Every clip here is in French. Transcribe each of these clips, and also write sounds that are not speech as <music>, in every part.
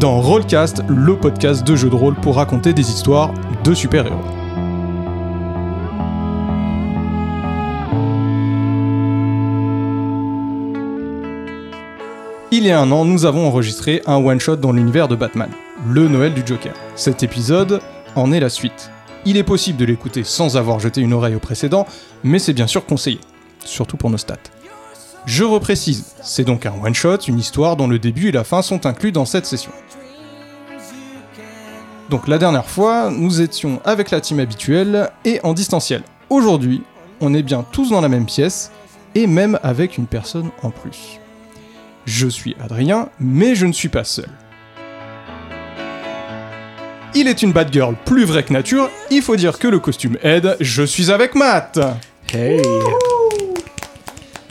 Dans Rollcast, le podcast de jeux de rôle pour raconter des histoires de super-héros. Il y a un an, nous avons enregistré un one-shot dans l'univers de Batman, le Noël du Joker. Cet épisode en est la suite. Il est possible de l'écouter sans avoir jeté une oreille au précédent, mais c'est bien sûr conseillé, surtout pour nos stats. Je reprécise, c'est donc un one-shot, une histoire dont le début et la fin sont inclus dans cette session. Donc la dernière fois, nous étions avec la team habituelle et en distanciel. Aujourd'hui, on est bien tous dans la même pièce et même avec une personne en plus. Je suis Adrien, mais je ne suis pas seul. Il est une bad girl plus vraie que nature, il faut dire que le costume aide, je suis avec Matt Hey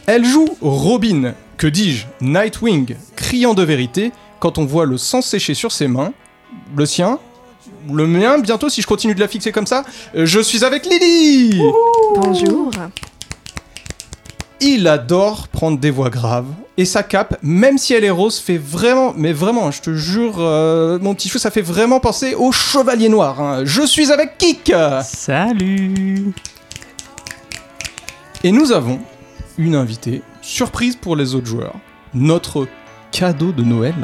Elle joue Robin, que dis-je, Nightwing, criant de vérité quand on voit le sang sécher sur ses mains. Le sien? Le mien, bientôt si je continue de la fixer comme ça Euh, Je suis avec Lily Bonjour. Il adore prendre des voix graves, et sa cape, même si elle est rose, fait vraiment, mais vraiment, je te jure, euh, mon petit chou, ça fait vraiment penser au Chevalier Noir. hein. Je suis avec Kik Salut Et nous avons une invitée, surprise pour les autres joueurs, notre cadeau de Noël.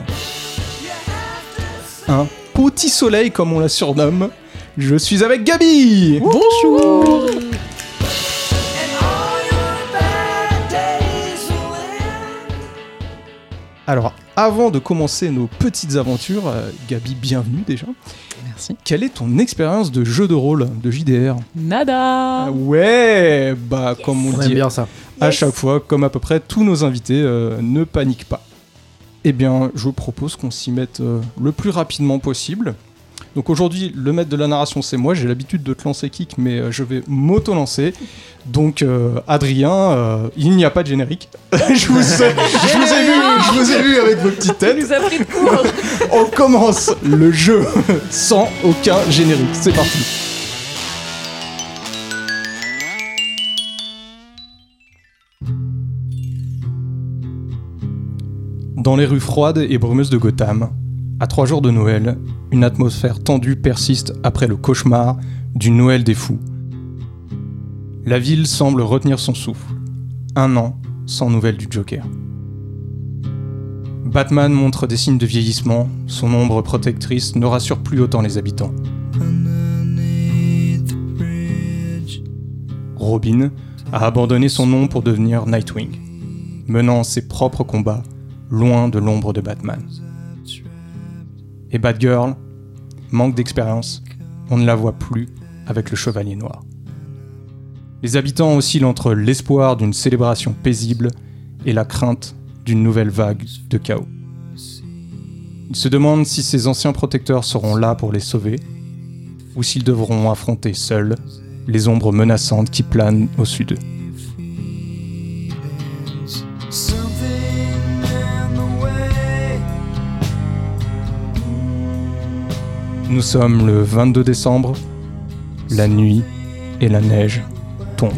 Un petit soleil comme on la surnomme. Je suis avec Gabi Bonjour Alors, avant de commencer nos petites aventures, euh, Gabi, bienvenue déjà. Merci. Quelle est ton expérience de jeu de rôle, de JDR Nada Ah Ouais Bah, comme on, On dit bien ça. À chaque fois, comme à peu près tous nos invités, euh, ne paniquent pas. Eh bien, je vous propose qu'on s'y mette euh, le plus rapidement possible. Donc aujourd'hui, le maître de la narration, c'est moi. J'ai l'habitude de te lancer kick, mais euh, je vais m'auto-lancer. Donc, Adrien, il n'y a pas de générique. <laughs> je, vous ai, je vous ai vu, je vous ai vu avec vos petites têtes. nous a pris de court. On commence le jeu sans aucun générique. C'est parti. Dans les rues froides et brumeuses de Gotham, à trois jours de Noël, une atmosphère tendue persiste après le cauchemar du Noël des fous. La ville semble retenir son souffle. Un an sans nouvelles du Joker. Batman montre des signes de vieillissement, son ombre protectrice ne rassure plus autant les habitants. Robin a abandonné son nom pour devenir Nightwing, menant ses propres combats loin de l'ombre de Batman. Et Batgirl manque d'expérience, on ne la voit plus avec le Chevalier Noir. Les habitants oscillent entre l'espoir d'une célébration paisible et la crainte d'une nouvelle vague de chaos. Ils se demandent si ces anciens protecteurs seront là pour les sauver, ou s'ils devront affronter seuls les ombres menaçantes qui planent au-dessus d'eux. Nous sommes le 22 décembre, la nuit et la neige tombent.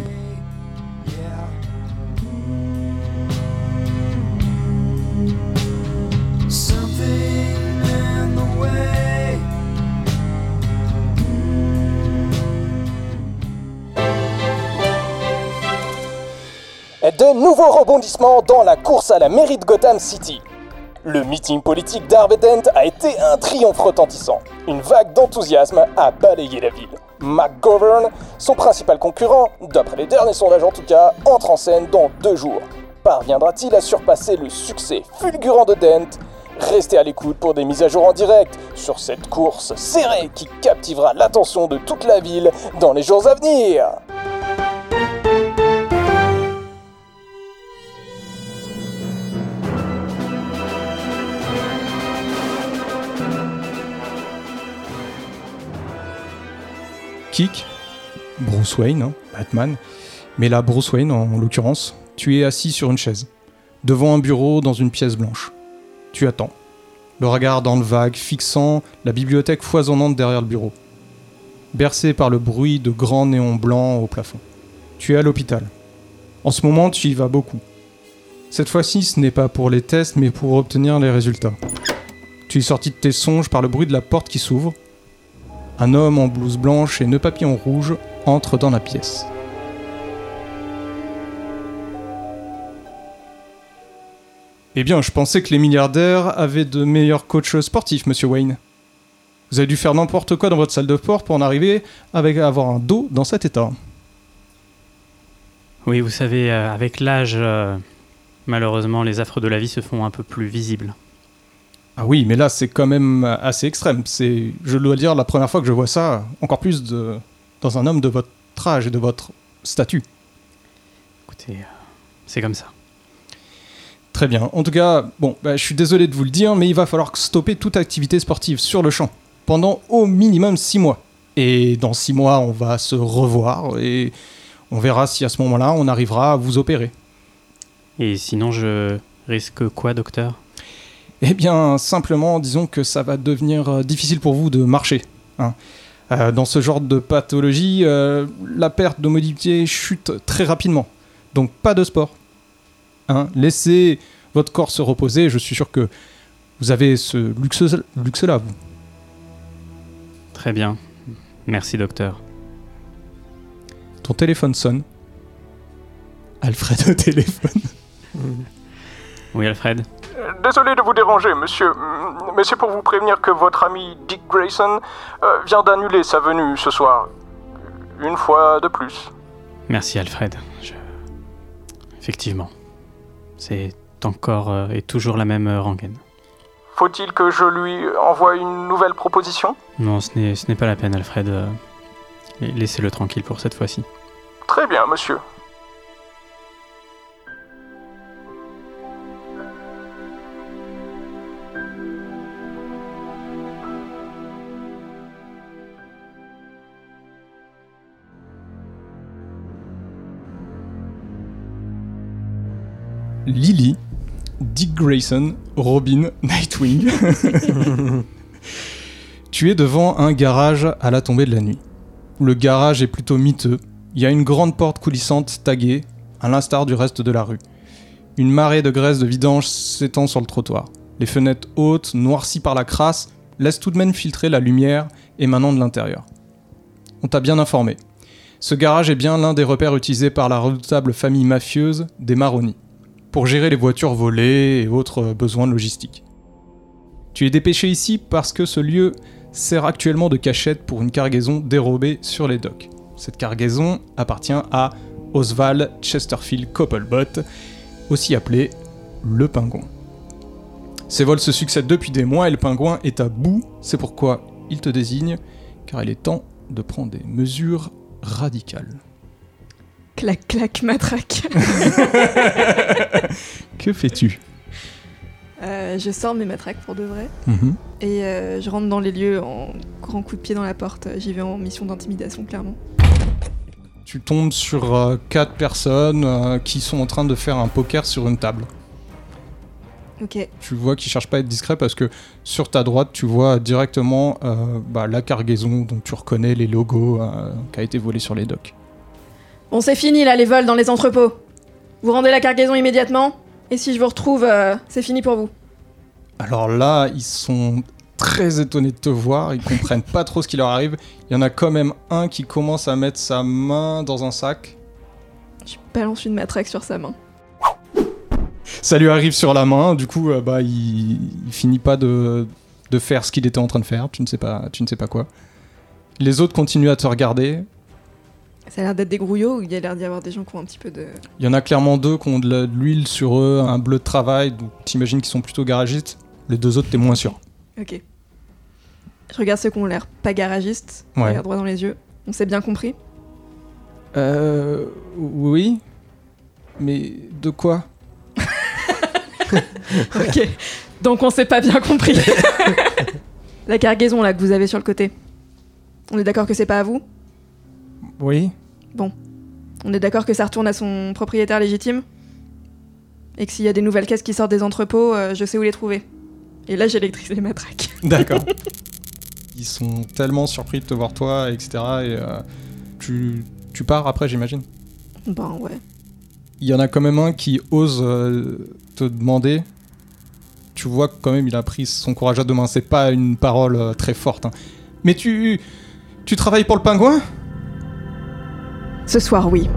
De nouveaux rebondissements dans la course à la mairie de Gotham City. Le meeting politique d'Harvey Dent a été un triomphe retentissant. Une vague d'enthousiasme a balayé la ville. McGovern, son principal concurrent, d'après les derniers sondages en tout cas, entre en scène dans deux jours. Parviendra-t-il à surpasser le succès fulgurant de Dent? Restez à l'écoute pour des mises à jour en direct sur cette course serrée qui captivera l'attention de toute la ville dans les jours à venir. Kick, Bruce Wayne, hein, Batman, mais là Bruce Wayne en, en l'occurrence, tu es assis sur une chaise, devant un bureau dans une pièce blanche. Tu attends, le regard dans le vague, fixant la bibliothèque foisonnante derrière le bureau. Bercé par le bruit de grands néons blancs au plafond. Tu es à l'hôpital. En ce moment, tu y vas beaucoup. Cette fois-ci, ce n'est pas pour les tests, mais pour obtenir les résultats. Tu es sorti de tes songes par le bruit de la porte qui s'ouvre. Un homme en blouse blanche et nœud papillon rouge entre dans la pièce. Eh bien, je pensais que les milliardaires avaient de meilleurs coachs sportifs, monsieur Wayne. Vous avez dû faire n'importe quoi dans votre salle de sport pour en arriver avec avoir un dos dans cet état. Oui, vous savez, euh, avec l'âge, euh, malheureusement, les affres de la vie se font un peu plus visibles. Ah oui, mais là, c'est quand même assez extrême. C'est, je dois dire, la première fois que je vois ça, encore plus de, dans un homme de votre âge et de votre statut. Écoutez, euh, c'est comme ça. Très bien. En tout cas, bon, bah, je suis désolé de vous le dire, mais il va falloir stopper toute activité sportive sur le champ pendant au minimum six mois. Et dans six mois, on va se revoir et on verra si à ce moment-là, on arrivera à vous opérer. Et sinon, je risque quoi, docteur? Eh bien, simplement, disons que ça va devenir euh, difficile pour vous de marcher. hein. Euh, dans ce genre de pathologie, euh, la perte de mobilité chute très rapidement. Donc, pas de sport. Hein. Laissez votre corps se reposer. Je suis sûr que vous avez ce luxe- luxe-là, vous. Très bien. Merci, docteur. Ton téléphone sonne. Alfred au téléphone. Oui, Alfred Désolé de vous déranger, monsieur, mm, mais c'est pour vous prévenir que votre ami Dick Grayson euh, vient d'annuler sa venue ce soir. Une fois de plus. Merci, Alfred. Je... Effectivement. C'est encore euh, et toujours la même euh, rengaine. Faut-il que je lui envoie une nouvelle proposition? Non, ce n'est pas la peine, Alfred. Laissez-le tranquille pour cette fois-ci. Très bien, monsieur. Lily, Dick Grayson, Robin, Nightwing. <laughs> tu es devant un garage à la tombée de la nuit. Le garage est plutôt miteux. Il y a une grande porte coulissante taguée, à l'instar du reste de la rue. Une marée de graisse de vidange s'étend sur le trottoir. Les fenêtres hautes, noircies par la crasse, laissent tout de même filtrer la lumière émanant de l'intérieur. On t'a bien informé. Ce garage est bien l'un des repères utilisés par la redoutable famille mafieuse des Maroni pour gérer les voitures volées et autres besoins logistiques. Tu es dépêché ici parce que ce lieu sert actuellement de cachette pour une cargaison dérobée sur les docks. Cette cargaison appartient à Oswald Chesterfield Copplebot, aussi appelé le pingouin. Ces vols se succèdent depuis des mois et le pingouin est à bout, c'est pourquoi il te désigne, car il est temps de prendre des mesures radicales. Clac, clac, matraque. <laughs> Que fais-tu Euh, je sors mes matraques pour de vrai. Mhm. Et euh, je rentre dans les lieux en grand coup de pied dans la porte. J'y vais en mission d'intimidation, clairement. Tu tombes sur euh, quatre personnes qui sont en train de faire un poker sur une table. Ok. Tu vois qu'ils cherchent pas à être discrets parce que sur ta droite, tu vois directement bah, la cargaison dont tu reconnais les logos qui a été volé sur les docks. Bon, c'est fini là, les vols dans les entrepôts. Vous rendez la cargaison immédiatement. Et si je vous retrouve, euh, c'est fini pour vous. Alors là, ils sont très étonnés de te voir, ils comprennent pas trop ce qui leur arrive. Il y en a quand même un qui commence à mettre sa main dans un sac. Je balance une matraque sur sa main. Ça lui arrive sur la main, du coup, euh, bah, il, il finit pas de, de faire ce qu'il était en train de faire, tu ne sais pas, tu ne sais pas quoi. Les autres continuent à te regarder. Ça a l'air d'être des grouillots ou il y a l'air d'y avoir des gens qui ont un petit peu de. Il y en a clairement deux qui ont de l'huile sur eux, un bleu de travail, donc t'imagines qu'ils sont plutôt garagistes. Les deux autres, t'es moins sûr. Ok. Je regarde ceux qui ont l'air pas garagistes. Ouais. regarde droit dans les yeux. On s'est bien compris? Euh. Oui. Mais de quoi? <laughs> Ok. Donc on s'est pas bien compris. <laughs> La cargaison là que vous avez sur le côté. On est d'accord que c'est pas à vous? Oui. On est d'accord que ça retourne à son propriétaire légitime? Et que s'il y a des nouvelles caisses qui sortent des entrepôts, euh, je sais où les trouver. Et là j'électrise les <laughs> matraques. D'accord. Ils sont tellement surpris de te voir toi, etc. Et euh, tu, tu pars après, j'imagine? Ben ouais. il y en a quand même un qui ose euh, te demander. Tu vois que quand même il a pris son courage à deux mains. C'est pas une parole euh, très forte. hein. Mais tu. Tu travailles pour le pingouin? Ce soir, oui.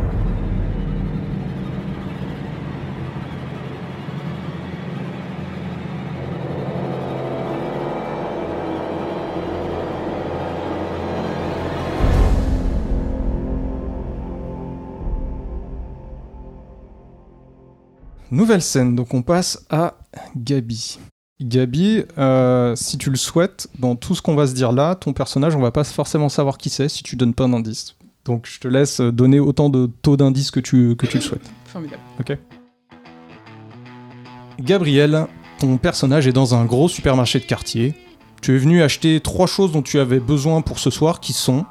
Nouvelle scène, donc on passe à Gabi. Gabi, euh, si tu le souhaites, dans tout ce qu'on va se dire là, ton personnage, on va pas forcément savoir qui c'est si tu donnes pas d'indice. Donc je te laisse donner autant de taux d'indices que tu, que tu le souhaites. <laughs> Formidable. Gabriel, ton personnage est dans un gros supermarché de quartier. Tu es venu acheter trois choses dont tu avais besoin pour ce soir qui sont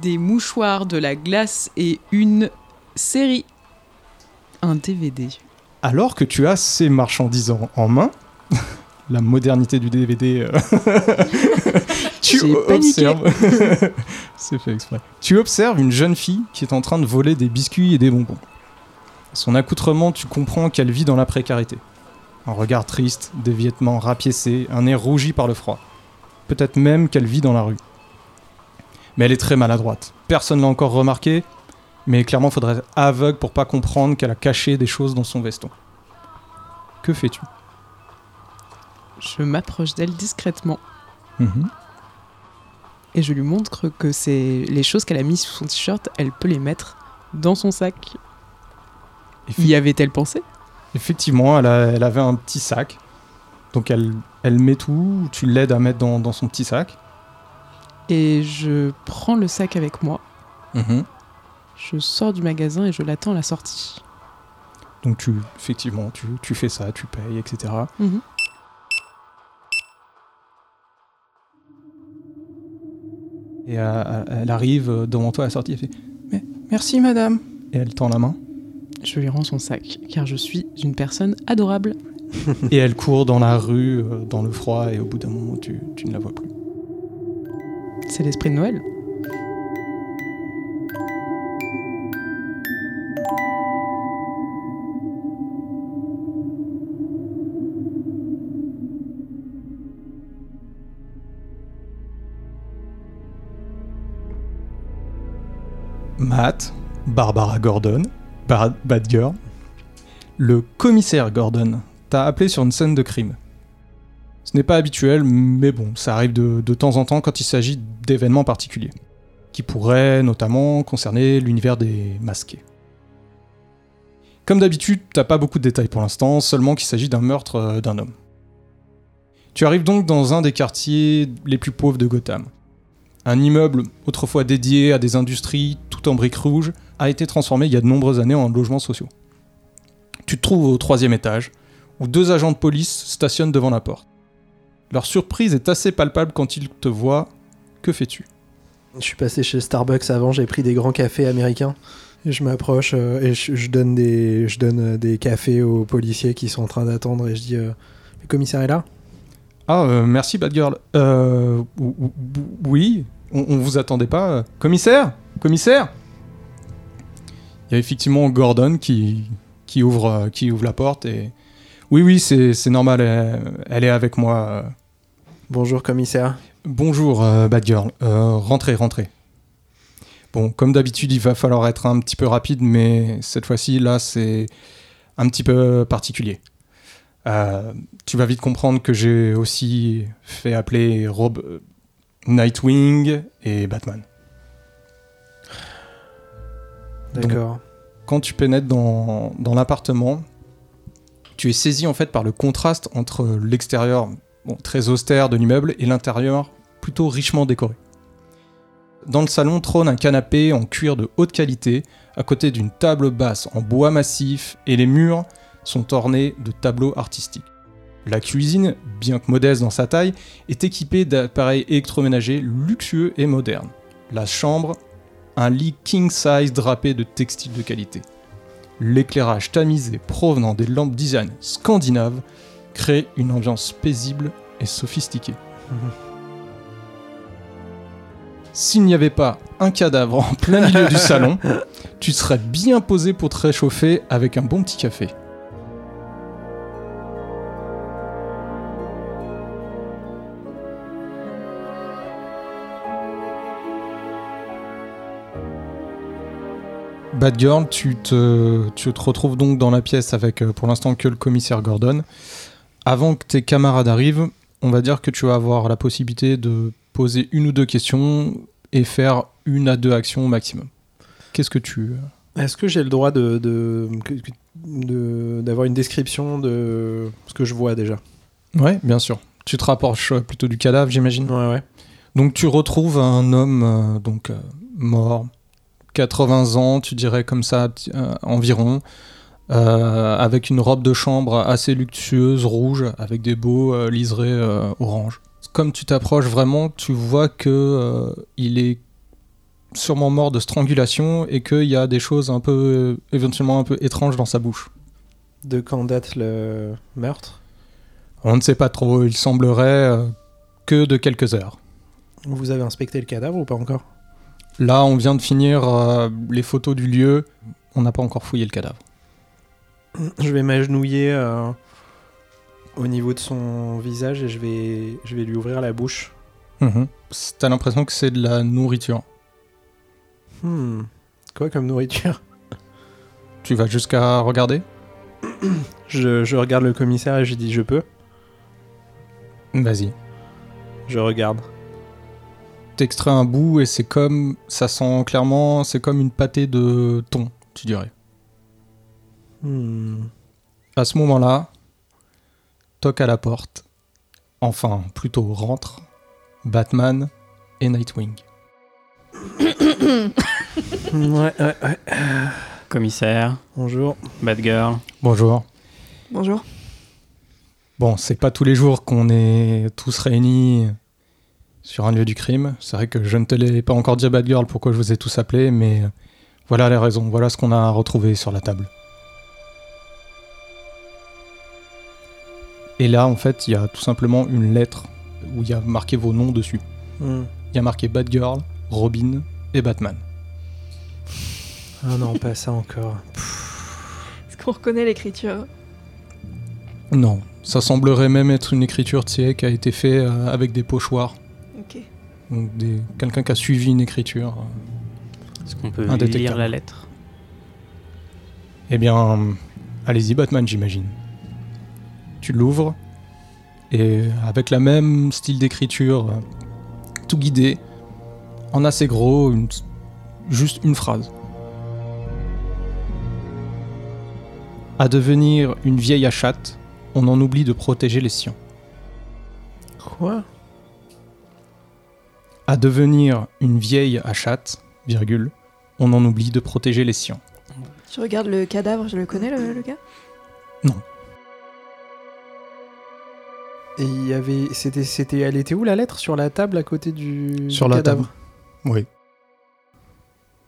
Des mouchoirs, de la glace et une série. Un DVD. alors que tu as ces marchandises en, en main. <laughs> La modernité du DVD. euh, <laughs> tu observes. <laughs> C'est fait exprès. Tu observes une jeune fille qui est en train de voler des biscuits et des bonbons. Son accoutrement, tu comprends qu'elle vit dans la précarité. Un regard triste, des vêtements rapiécés, un nez rougi par le froid. Peut-être même qu'elle vit dans la rue. Mais elle est très maladroite. Personne l'a encore remarqué, mais clairement faudrait être aveugle pour pas comprendre qu'elle a caché des choses dans son veston. Que fais-tu? Je m'approche d'elle discrètement Mhm. Et je lui montre que c'est les choses qu'elle a mises sous son t-shirt, elle peut les mettre dans son sac. Y avait-elle pensé? Effectivement, elle, a- elle avait un petit sac. Donc elle, elle met tout, tu l'aides à mettre dans, dans son petit sac. Et je prends le sac avec moi, Mhm. je sors du magasin et je l'attends à la sortie. Donc tu, effectivement, tu, tu fais ça, tu payes, etc. Et elle arrive devant toi à la sortie, elle fait Mais merci madame. Et elle tend la main. Je lui rends son sac, car je suis une personne adorable. et elle court dans la rue, euh, dans le froid, et au bout d'un moment, tu, tu ne la vois plus. C'est l'esprit de Noël. Matt, Barbara Gordon, Bar- Bad Girl, le commissaire Gordon t'a appelé sur une scène de crime. Ce n'est pas habituel, mais bon, ça arrive de, temps en temps quand il s'agit d'événements particuliers, qui pourraient notamment concerner l'univers des masqués. Comme d'habitude, t'as pas beaucoup de détails pour l'instant, seulement qu'il s'agit d'un meurtre euh, d'un homme. Tu arrives donc dans un des quartiers les plus pauvres de Gotham. Un immeuble autrefois dédié à des industries tout en briques rouges a été transformé il y a de nombreuses années en logements sociaux. Tu te trouves au troisième étage, où deux agents de police stationnent devant la porte. Leur surprise est assez palpable quand ils te voient. Que fais-tu? Je suis passé chez Starbucks avant, j'ai pris des grands cafés américains. Je m'approche euh, et je, donne des cafés aux policiers qui sont en train d'attendre et je dis euh, Le commissaire est là? Ah, euh, merci Bad Girl. Euh, ou- ou- ou- oui, on, on vous attendait pas. Commissaire Commissaire Il y a effectivement Gordon qui, qui, ouvre, euh, qui ouvre la porte et... Oui, oui, c'est normal, elle, elle est avec moi. Bonjour commissaire. Bonjour, euh, Bad Girl. Euh, rentrez, rentrez. Bon, comme d'habitude, il va falloir être un petit peu rapide, mais cette fois-ci, là, c'est un petit peu particulier. Euh, tu vas vite comprendre que j'ai aussi fait appeler Rob euh, Nightwing et Batman. D'accord. Quand tu pénètres dans, dans l'appartement, tu es saisi en fait par le contraste entre l'extérieur bon, très austère de l'immeuble et l'intérieur plutôt richement décoré. Dans le salon trône un canapé en cuir de haute qualité, à côté d'une table basse en bois massif, et les murs sont ornés de tableaux artistiques. La cuisine, bien que modeste dans sa taille, est équipée d'appareils électroménagers luxueux et modernes. La chambre, un lit king size drapé de textiles de qualité. L'éclairage tamisé provenant des lampes design scandinaves crée une ambiance paisible et sophistiquée. S'il n'y avait pas un cadavre en plein milieu du salon, tu serais bien posé pour te réchauffer avec un bon petit café. Bad Girl, tu te, tu te retrouves donc dans la pièce avec euh, pour l'instant que le commissaire Gordon. Avant que tes camarades arrivent, on va dire que tu vas avoir la possibilité de poser une ou deux questions et faire une à deux actions au maximum. Qu'est-ce que tu... Est-ce que j'ai le droit de, d'avoir une description de ce que je vois déjà? Ouais, bien sûr. Tu te rapproches euh, plutôt du cadavre, j'imagine? Ouais, ouais. Donc tu retrouves un homme euh, donc euh, mort, 80 ans, tu dirais comme ça euh, environ, euh, avec une robe de chambre assez luxueuse, rouge, avec des beaux euh, liserés orange. Comme tu t'approches vraiment, tu vois que il est sûrement mort de strangulation et qu'il y a des choses un peu éventuellement un peu étranges dans sa bouche. De quand date le meurtre? On ne sait pas trop, il semblerait que de quelques heures. Vous avez inspecté le cadavre ou pas encore? Là, on vient de finir euh, les photos du lieu. On n'a pas encore fouillé le cadavre. Je vais m'agenouiller euh, au niveau de son visage et je vais, je vais lui ouvrir la bouche. Mhm. T'as l'impression que c'est de la nourriture. Hmm. Quoi comme nourriture? Tu vas jusqu'à regarder? Je, je regarde le commissaire et je dis je peux. Vas-y. Je regarde. T'extrais un bout et c'est comme. Ça sent clairement. C'est comme une pâtée de thon, tu dirais. Hmm. À ce moment-là, toque à la porte. Enfin, plutôt rentre. Batman et Nightwing. <coughs> Ouais, ouais, ouais. Commissaire, Bonjour. bad girl. Bonjour. Bonjour. Bon, c'est pas tous les jours qu'on est tous réunis sur un lieu du crime. C'est vrai que je ne te l'ai pas encore dit à Bad Girl pourquoi je vous ai tous appelés, mais voilà les raisons, voilà ce qu'on a retrouvé sur la table. Et là, en fait, il y a tout simplement une lettre où il y a marqué vos noms dessus. Hmm. Il y a marqué Bad Girl, Robin et Batman. Ah non, pas ça encore. Est-ce qu'on reconnaît l'écriture? Non, ça semblerait même être une écriture, tu sais, qui a été faite euh, avec des pochoirs. Quelqu'un qui a suivi une écriture. euh, Est-ce qu'on peut lire la lettre? Eh bien, allez-y, Batman, j'imagine. Tu l'ouvres, et avec la même style d'écriture, euh, tout guidé, en assez gros, une- juste une phrase. À devenir une vieille achate, on en oublie de protéger les siens. Quoi? À devenir une vieille achate, virgule, on en oublie de protéger les siens. Je regarde le cadavre, je le connais le, le gars? Et il y avait. C'était, c'était, elle était où la lettre? Sur la table à côté du. Sur du la cadavre table. Oui.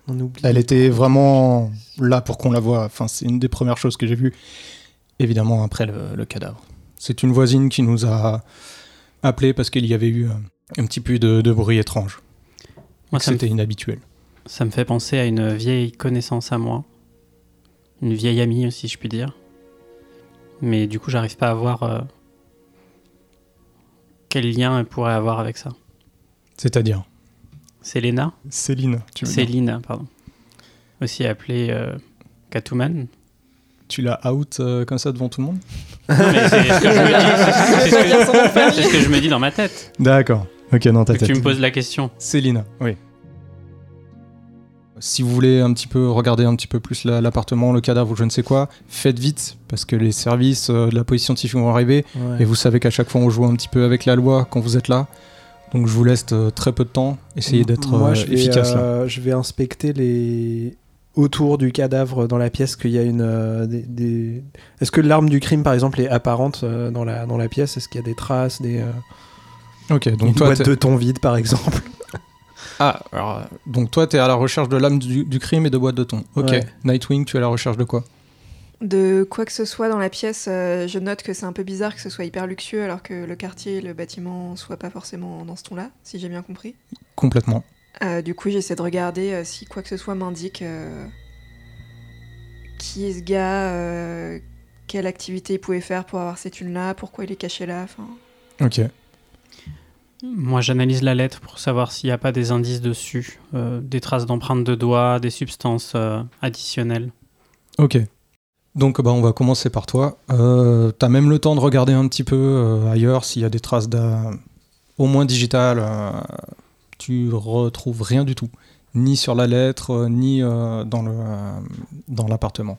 On oublie. Elle était vraiment là pour qu'on la voie. Enfin, c'est une des premières choses que j'ai vues, évidemment, après le, le cadavre. C'est une voisine qui nous a appelé parce qu'il y avait eu euh, un petit peu de, de bruit étrange. Moi, ça me, C'était inhabituel. ça me fait penser à une vieille connaissance à moi. Une vieille amie aussi, je puis dire. Mais du coup, j'arrive pas à voir euh, quel lien elle pourrait avoir avec ça. C'est-à-dire? C'est Léna Céline, tu veux. Céline, pardon. Aussi appelée euh, Catwoman. Tu l'as out euh, comme ça devant tout le monde? Ce ce c'est ce que je me dis dans ma tête. D'accord. Ok, dans ta tête. tu me poses la question. Céline, oui. Si vous voulez un petit peu regarder un petit peu plus la- l'appartement, le cadavre ou je ne sais quoi, faites vite parce que les services euh, de la police scientifique vont arriver Ouais. et vous savez qu'à chaque fois on joue un petit peu avec la loi quand vous êtes là. Donc je vous laisse euh, très peu de temps. Essayez d'être euh, efficace là. je vais inspecter les autour du cadavre dans la pièce qu'il y a une euh, des, des- Est-ce que l'arme du crime par exemple est apparente dans la dans la pièce? Est-ce qu'il y a des traces, des euh, Ok, donc une toi, boîte de thon vide par exemple <laughs> ah, alors, euh, donc toi t'es à la recherche de l'âme du, du crime et de boîte de thon. Ok. Ouais. Nightwing, tu es à la recherche de quoi? De quoi que ce soit dans la pièce, euh, je note que c'est un peu bizarre que ce soit hyper luxueux alors que le quartier et le bâtiment soient pas forcément dans ce ton-là, si j'ai bien compris. Complètement. Euh, du coup, j'essaie de regarder euh, si quoi que ce soit m'indique euh, qui est ce gars, euh, quelle activité il pouvait faire pour avoir cette thunes-là, pourquoi il est caché là. Enfin, Ok. Moi, j'analyse la lettre pour savoir s'il n'y a pas des indices dessus, euh, des traces d'empreintes de doigts, des substances euh, additionnelles. Ok. Donc bah, on va commencer par toi. Euh, T'as même le temps de regarder un petit peu ailleurs s'il y a des traces au moins digitales. tu retrouves rien du tout. Ni sur la lettre, ni dans dans l'appartement.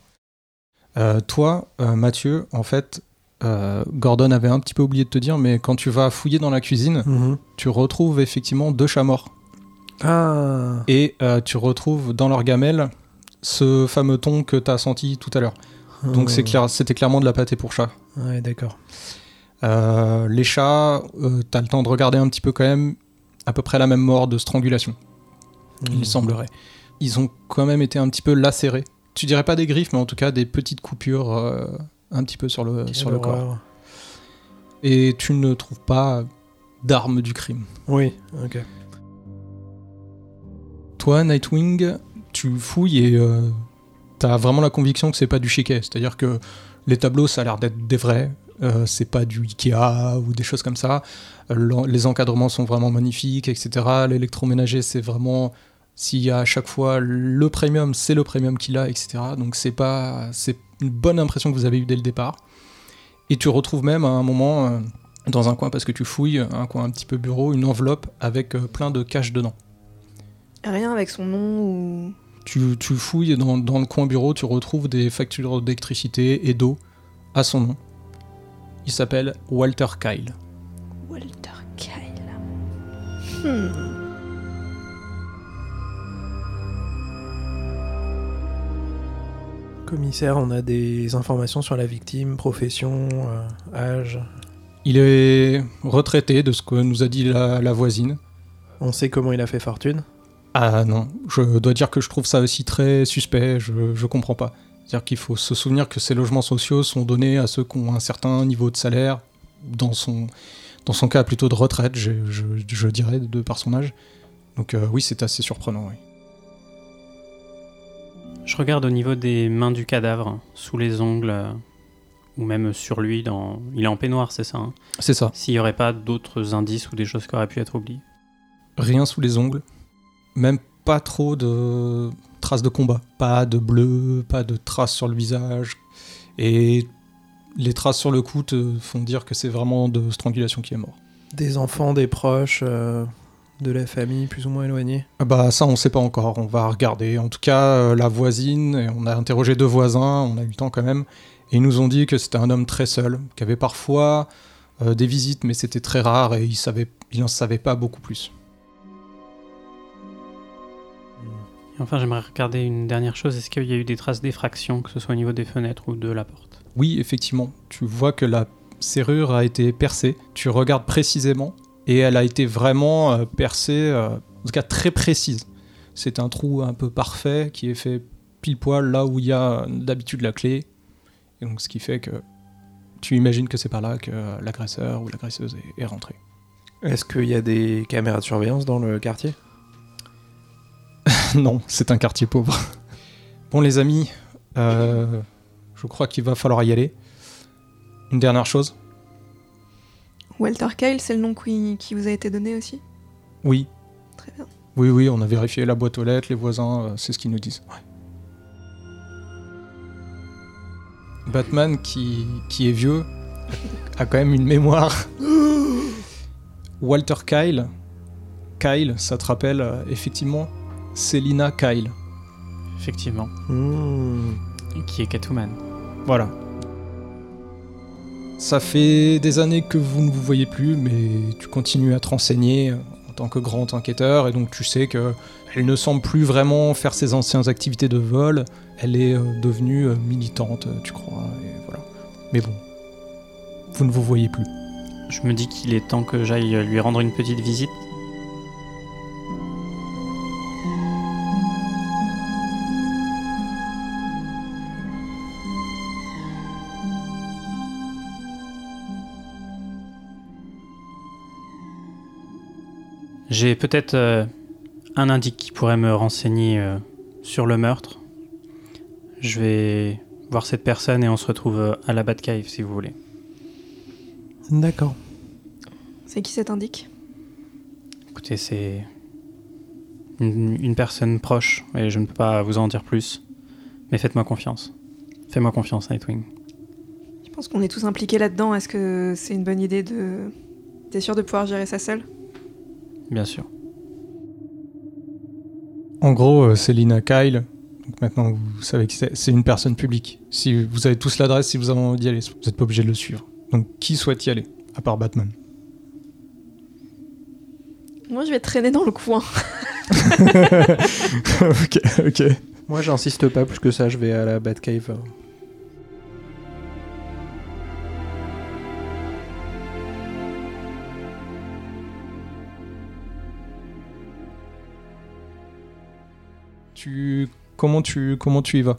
Euh, toi, Mathieu, en fait, euh, Gordon avait un petit peu oublié de te dire, mais quand tu vas fouiller dans la cuisine, Mhm. tu retrouves effectivement deux chats morts. Ah. Et euh, tu retrouves dans leur gamelle ce fameux ton que tu as senti tout à l'heure. Donc clair, c'était clairement de la pâté pour chat. Ouais, d'accord. Euh, les chats, euh, t'as le temps de regarder un petit peu quand même, à peu près la même mort de strangulation, Mhm. il semblerait. Ils ont quand même été un petit peu lacérés. Tu dirais pas des griffes, mais en tout cas des petites coupures un petit peu sur le, Quelle sur le corps. Et tu ne trouves pas d'armes du crime. Oui, ok. Toi, Nightwing, tu fouilles et euh, t'as vraiment la conviction que c'est pas du chiquet. C'est-à-dire que les tableaux, ça a l'air d'être des vrais. euh, c'est pas du Ikea ou des choses comme ça. Euh, les encadrements sont vraiment magnifiques, etc. L'électroménager, c'est vraiment. S'il y a à chaque fois le premium, c'est le premium qu'il a, etc. Donc c'est pas. C'est une bonne impression que vous avez eue dès le départ. Et tu retrouves même à un moment, euh, dans un coin, parce que tu fouilles, un coin un petit peu bureau, une enveloppe avec euh, plein de caches dedans. rien avec son nom ou. Tu, tu fouilles dans, dans le coin bureau, tu retrouves des factures d'électricité et d'eau à son nom. Il s'appelle Walter Kyle. Walter Kyle. Hmm. Commissaire, on a des informations sur la victime, profession, euh, âge. Il est retraité de ce que nous a dit la, la voisine. On sait comment il a fait fortune. Ah non, je dois dire que je trouve ça aussi très suspect, je, je comprends pas. C'est-à-dire qu'il faut se souvenir que ces logements sociaux sont donnés à ceux qui ont un certain niveau de salaire, dans son, dans son cas plutôt de retraite, je, je- je dirais, de par son âge. Donc euh, oui, c'est assez surprenant, oui. Je regarde au niveau des mains du cadavre, sous les ongles, euh, ou même sur lui. Dans... Il est en peignoir, c'est ça hein C'est ça. S'il n'y aurait pas d'autres indices ou des choses qui auraient pu être oubliées. rien sous les ongles, même pas trop de traces de combat, pas de bleu, pas de traces sur le visage, et les traces sur le cou te font dire que c'est vraiment de strangulation qui est mort. Des enfants, des proches, euh, de la famille plus ou moins éloignés. Ah Bah ça on sait pas encore, on va regarder. En tout cas euh, la voisine, et on a interrogé deux voisins, on a eu le temps quand même, et ils nous ont dit que c'était un homme très seul, qui avait parfois euh, des visites mais c'était très rare et il savait, il en savait pas beaucoup plus. Et enfin, j'aimerais regarder une dernière chose. Est-ce qu'il y a eu des traces d'effraction, que ce soit au niveau des fenêtres ou de la porte? Oui, effectivement. Tu vois que la serrure a été percée. Tu regardes précisément et elle a été vraiment euh, percée, euh, en tout cas très précise. C'est un trou un peu parfait qui est fait pile poil là où il y a euh, d'habitude la clé. Et donc ce qui fait que tu imagines que c'est par là que l'agresseur ou l'agresseuse est, est rentré. Est-ce qu'il y a des caméras de surveillance dans le quartier? <laughs> Non, c'est un quartier pauvre. Bon les amis, euh, je crois qu'il va falloir y aller. Une dernière chose. Walter Kyle, c'est le nom qui, qui vous a été donné aussi? Oui, Très bien. Oui, oui, on a vérifié la boîte aux lettres, les voisins, euh, c'est ce qu'ils nous disent. Ouais. Batman, qui, qui est vieux, a quand même une mémoire. <gasps> Walter Kyle, Kyle, ça te rappelle euh, effectivement Selina Kyle. Effectivement. Hmm. Qui est Catwoman. Voilà. Ça fait des années que vous ne vous voyez plus, mais tu continues à te renseigner en tant que grand enquêteur, et donc tu sais que elle ne semble plus vraiment faire ses anciennes activités de vol. Elle est euh, devenue euh, militante, tu crois, et voilà. Mais bon, vous ne vous voyez plus. Je me dis qu'il est temps que j'aille lui rendre une petite visite. J'ai peut-être euh, un indice qui pourrait me renseigner euh, sur le meurtre, je vais voir cette personne et on se retrouve euh, à la Batcave si vous voulez. D'accord. C'est qui cet indique Écoutez, c'est une, une personne proche et je ne peux pas vous en dire plus. Mais faites-moi confiance. Fais-moi confiance, Nightwing. Je pense qu'on est tous impliqués là-dedans. Est-ce que c'est une bonne idée de. T'es sûr de pouvoir gérer ça seul? Bien sûr. En gros, euh, Célina Kyle, donc maintenant vous savez qui c'est, c'est une personne publique. Si vous avez tous l'adresse, si vous avez envie d'y aller, vous n'êtes pas obligé de le suivre. Donc qui souhaite y aller, à part Batman? Moi, je vais traîner dans le coin. <laughs> <laughs> Ok, ok. Moi, j'insiste pas plus que ça, je vais à la Batcave. Tu, comment tu, comment tu y vas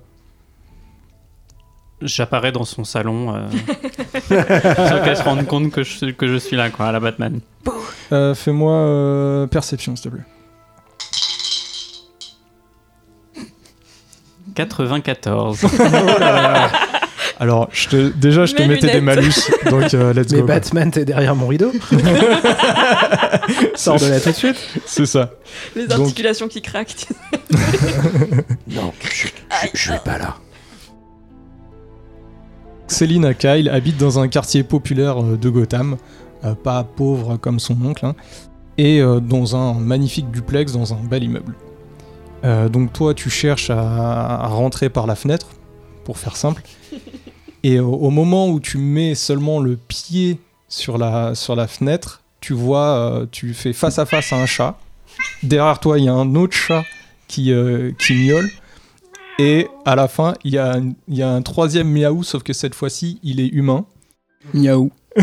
J'apparais dans son salon euh, <laughs> sans qu'elle se rende compte que je, que je suis là, quoi, à la Batman. Euh, Fais-moi euh, perception, s'il te plaît. 94. <laughs> Alors, je te, déjà, je te mettais des malus, donc euh, let's Mais go. Batman, t'es derrière mon rideau <laughs> Sors de là tout de suite C'est ça. Les Donc- articulations qui craquent. <laughs> Non, je, je vais pas là. Céline Kyle habite dans un quartier populaire euh, de Gotham, euh, pas pauvre comme son oncle, hein, et euh, dans un magnifique duplex dans un bel immeuble. Euh, donc toi, tu cherches à, à rentrer par la fenêtre, pour faire simple, et au, au moment où tu mets seulement le pied sur la, sur la fenêtre, tu vois, euh, tu fais face à face à un chat. Derrière toi, il y a un autre chat qui, euh, qui miaule. Et à la fin, il y, a un- il y a un troisième miaou, sauf que cette fois-ci, il est humain. Miaou. <laughs>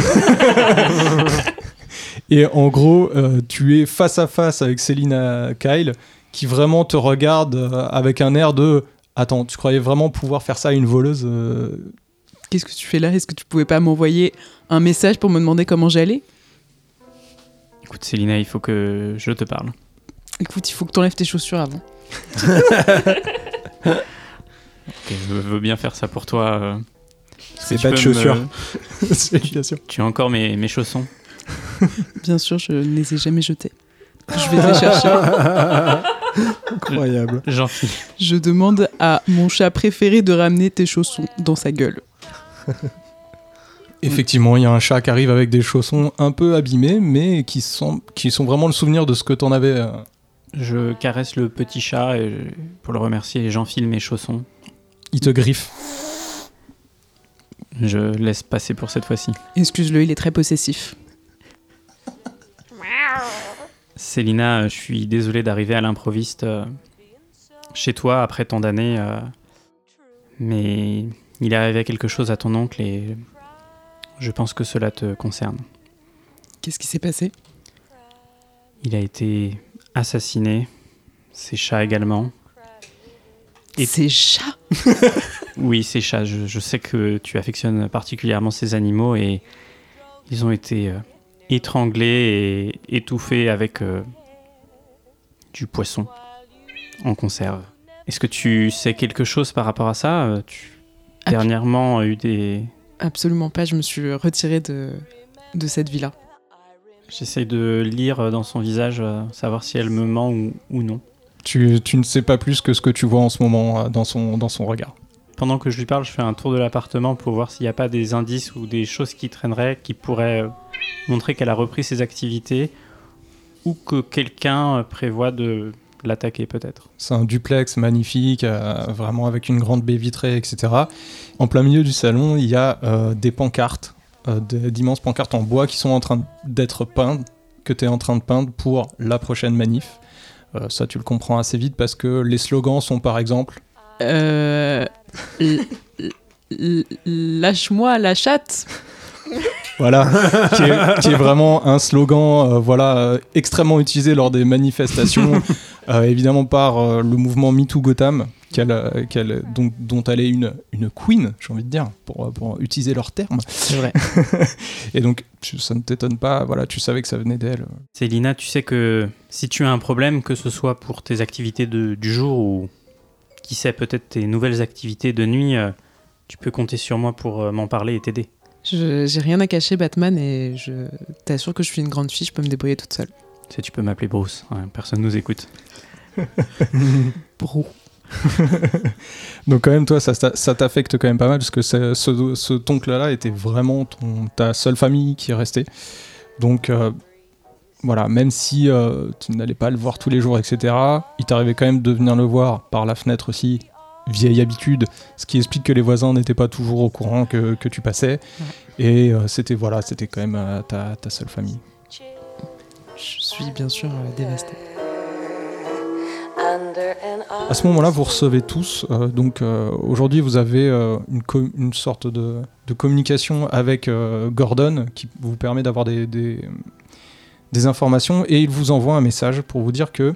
Et en gros, euh, tu es face à face avec Célina Kyle, qui vraiment te regarde euh, avec un air de Attends, tu croyais vraiment pouvoir faire ça à une voleuse euh, Qu'est-ce que tu fais là? Est-ce que tu pouvais pas m'envoyer un message pour me demander comment j'allais? Écoute, Célina, il faut que je te parle. Écoute, il faut que t'enlèves tes chaussures avant. <laughs> Ok, je veux bien faire ça pour toi. euh. C'est tu pas de peux me- chaussures. <laughs> C'est bien sûr. Tu as encore mes, mes chaussons <laughs> Bien sûr, je ne les ai jamais jetés. Je vais les chercher. Incroyable. <laughs> J'enfile. Je demande à mon chat préféré de ramener tes chaussons dans sa gueule. <laughs> Effectivement, il y a un chat qui arrive avec des chaussons un peu abîmés, mais qui sont, qui sont vraiment le souvenir de ce que t'en avais. euh. Je caresse le petit chat et pour le remercier et j'enfile mes chaussons. Il te griffe. Je laisse passer pour cette fois-ci. Excuse-le, il est très possessif. Célina, euh, je suis désolé d'arriver à l'improviste euh, chez toi après tant d'années, euh, mais il est arrivé quelque chose à ton oncle et je pense que cela te concerne. Qu'est-ce qui s'est passé? Il a été assassiné, ses chats également. Et- Ces chats? <laughs> Oui, ces chats, je, je sais que tu affectionnes particulièrement ces animaux et ils ont été euh, étranglés et étouffés avec euh, du poisson en conserve. Est-ce que tu sais quelque chose par rapport à ça Euh, Tu dernièrement eu des... Absolument pas, je me suis retirée de, de cette villa. J'essaye de lire dans son visage, euh, savoir si elle me ment ou, ou non. Tu, tu ne sais pas plus que ce que tu vois en ce moment euh, dans son, dans son regard. Pendant que je lui parle, je fais un tour de l'appartement pour voir s'il n'y a pas des indices ou des choses qui traîneraient qui pourraient euh, montrer qu'elle a repris ses activités ou que quelqu'un euh, prévoit de l'attaquer peut-être. C'est un duplex magnifique, euh, vraiment avec une grande baie vitrée, etc. En plein milieu du salon, il y a des pancartes, d'immenses pancartes en bois qui sont en train d'être peintes, que tu es en train de peindre pour la prochaine manif. Ça, tu le comprends assez vite parce que les slogans sont par exemple Euh... Lâche-moi la chatte Voilà, qui, est, qui est vraiment un slogan euh, voilà, euh, extrêmement utilisé lors des manifestations, <laughs> euh, évidemment par euh, le mouvement MeToo Gotham, qu'elle, qu'elle- dont, dont elle est une, une queen, j'ai envie de dire, pour, pour utiliser leur terme. C'est vrai. <laughs> Et donc, tu- ça ne t'étonne pas, voilà, tu savais que ça venait d'elle. Célina, tu sais que si tu as un problème, que ce soit pour tes activités de- du jour ou qui sait peut-être tes nouvelles activités de nuit, euh, tu peux compter sur moi pour euh, m'en parler et t'aider. Je- J'ai rien à cacher, Batman, et je t'assure que je suis une grande fille, je peux me débrouiller toute seule. Tu sais, tu peux m'appeler Bruce, ouais, personne nous écoute. <laughs> Brou. <laughs> Donc quand même, toi, ça, ça t'affecte quand même pas mal, parce que c'est- ce, ce oncle-là était vraiment ton, ta seule famille qui est restée. Donc euh, voilà, même si euh, tu n'allais pas le voir tous les jours, etc., il t'arrivait quand même de venir le voir par la fenêtre aussi, vieille habitude, ce qui explique que les voisins n'étaient pas toujours au courant que, que tu passais. Et euh, c'était voilà, c'était quand même euh, ta, ta seule famille. Je suis bien sûr euh, dévastée. À ce moment-là, vous recevez tous. euh, donc euh, aujourd'hui, vous avez euh, une, une sorte de, de communication avec euh, Gordon qui vous permet d'avoir des, des, des informations et il vous envoie un message pour vous dire que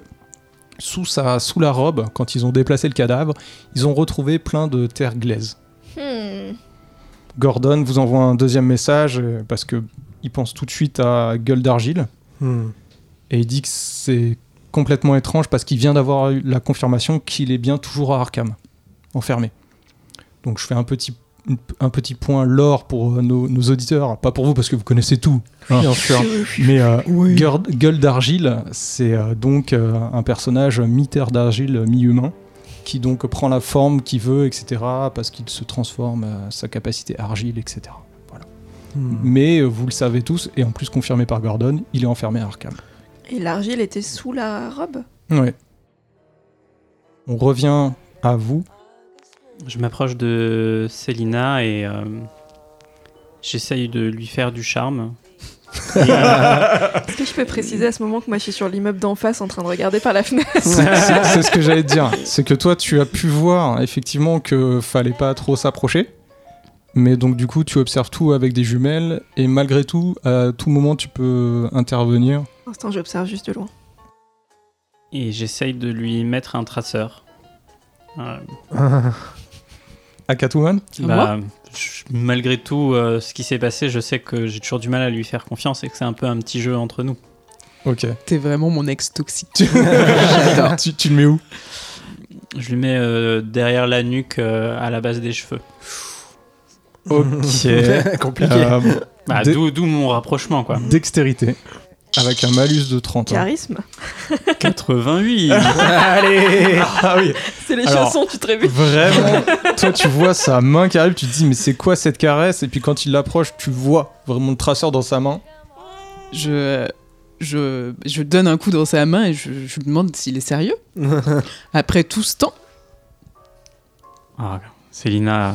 sous, sa, sous la robe, quand ils ont déplacé le cadavre, ils ont retrouvé plein de terre glaise. Hmm. Gordon vous envoie un deuxième message euh, parce que il pense tout de suite à Gueule d'Argile. Hmm. Et il dit que c'est complètement étrange parce qu'il vient d'avoir eu la confirmation qu'il est bien toujours à Arkham, enfermé. Donc je fais un petit, un petit point lore pour euh, nos, nos auditeurs, pas pour vous parce que vous connaissez tout, hein. Bien sûr. mais euh, Oui. Gueule, Gueule d'Argile, c'est euh, donc euh, un personnage mi-terre d'argile, mi-humain, qui donc prend la forme qu'il veut, etc., parce qu'il se transforme à sa capacité argile, etc. Hmm. Mais euh, vous le savez tous, et en plus confirmé par Gordon, il est enfermé à Arkham. Et l'argile était sous la robe? Ouais. On revient à vous. Je m'approche de Célina et euh, j'essaye de lui faire du charme. <laughs> Et, euh, Est-ce que je peux préciser à ce moment que moi je suis sur l'immeuble d'en face en train de regarder par la fenêtre C'est <laughs> c'est ce que j'allais te dire. C'est que toi, tu as pu voir effectivement que fallait pas trop s'approcher. Mais donc, du coup, tu observes tout avec des jumelles. Et malgré tout, à tout moment, tu peux intervenir. Pour l'instant, j'observe juste de loin. et j'essaye de lui mettre un traceur. Euh, <laughs> À Catwoman bah, je- malgré tout euh, ce qui s'est passé, je sais que j'ai toujours du mal à lui faire confiance et que c'est un peu un petit jeu entre nous. Ok. T'es vraiment mon ex toxique. Tu... <laughs> J'adore. tu, tu le mets où Je lui mets euh, derrière la nuque euh, à la base des cheveux. Ok. <laughs> Compliqué. Euh, Bah, d'où mon rapprochement quoi. Dextérité. Avec un malus de 30. hein. Charisme <laughs> 88 <laughs> Allez Ah oui C'est les Alors, chaussons, tu te réveilles. Vraiment, <laughs> toi tu vois sa main qui arrive, tu te dis mais c'est quoi cette caresse? Et puis quand il l'approche, tu vois vraiment le traceur dans sa main. Je, je, je donne un coup dans sa main et je, je lui demande s'il est sérieux. Après tout ce temps, Ah, Célina,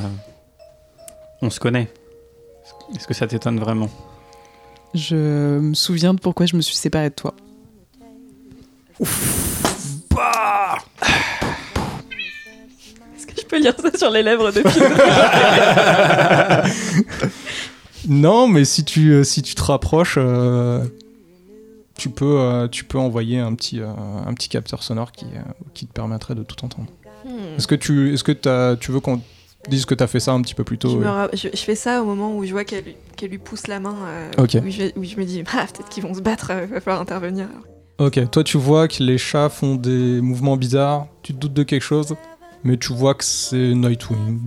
on se connaît. Est-ce que ça t'étonne vraiment? Je me souviens de pourquoi je me suis séparée de toi. Est-ce que je peux lire ça sur les lèvres de Phil <laughs> Non, mais si tu, euh, si tu te rapproches, euh, tu, peux, euh, tu peux envoyer un petit, euh, un petit capteur sonore qui, euh, qui te permettrait de tout entendre. Hmm. Est-ce que, tu, est-ce que t'as- tu veux qu'on dise que tu as fait ça un petit peu plus Je, tôt euh je- je fais ça au moment où je vois qu'elle lui- pousse la main. euh, Ok. où, je, où je me dis, <laughs> ah, peut-être qu'ils vont se battre, il va falloir intervenir. Ok, toi tu vois que les chats font des mouvements bizarres, tu te doutes de quelque chose, mais tu vois que c'est Nightwing.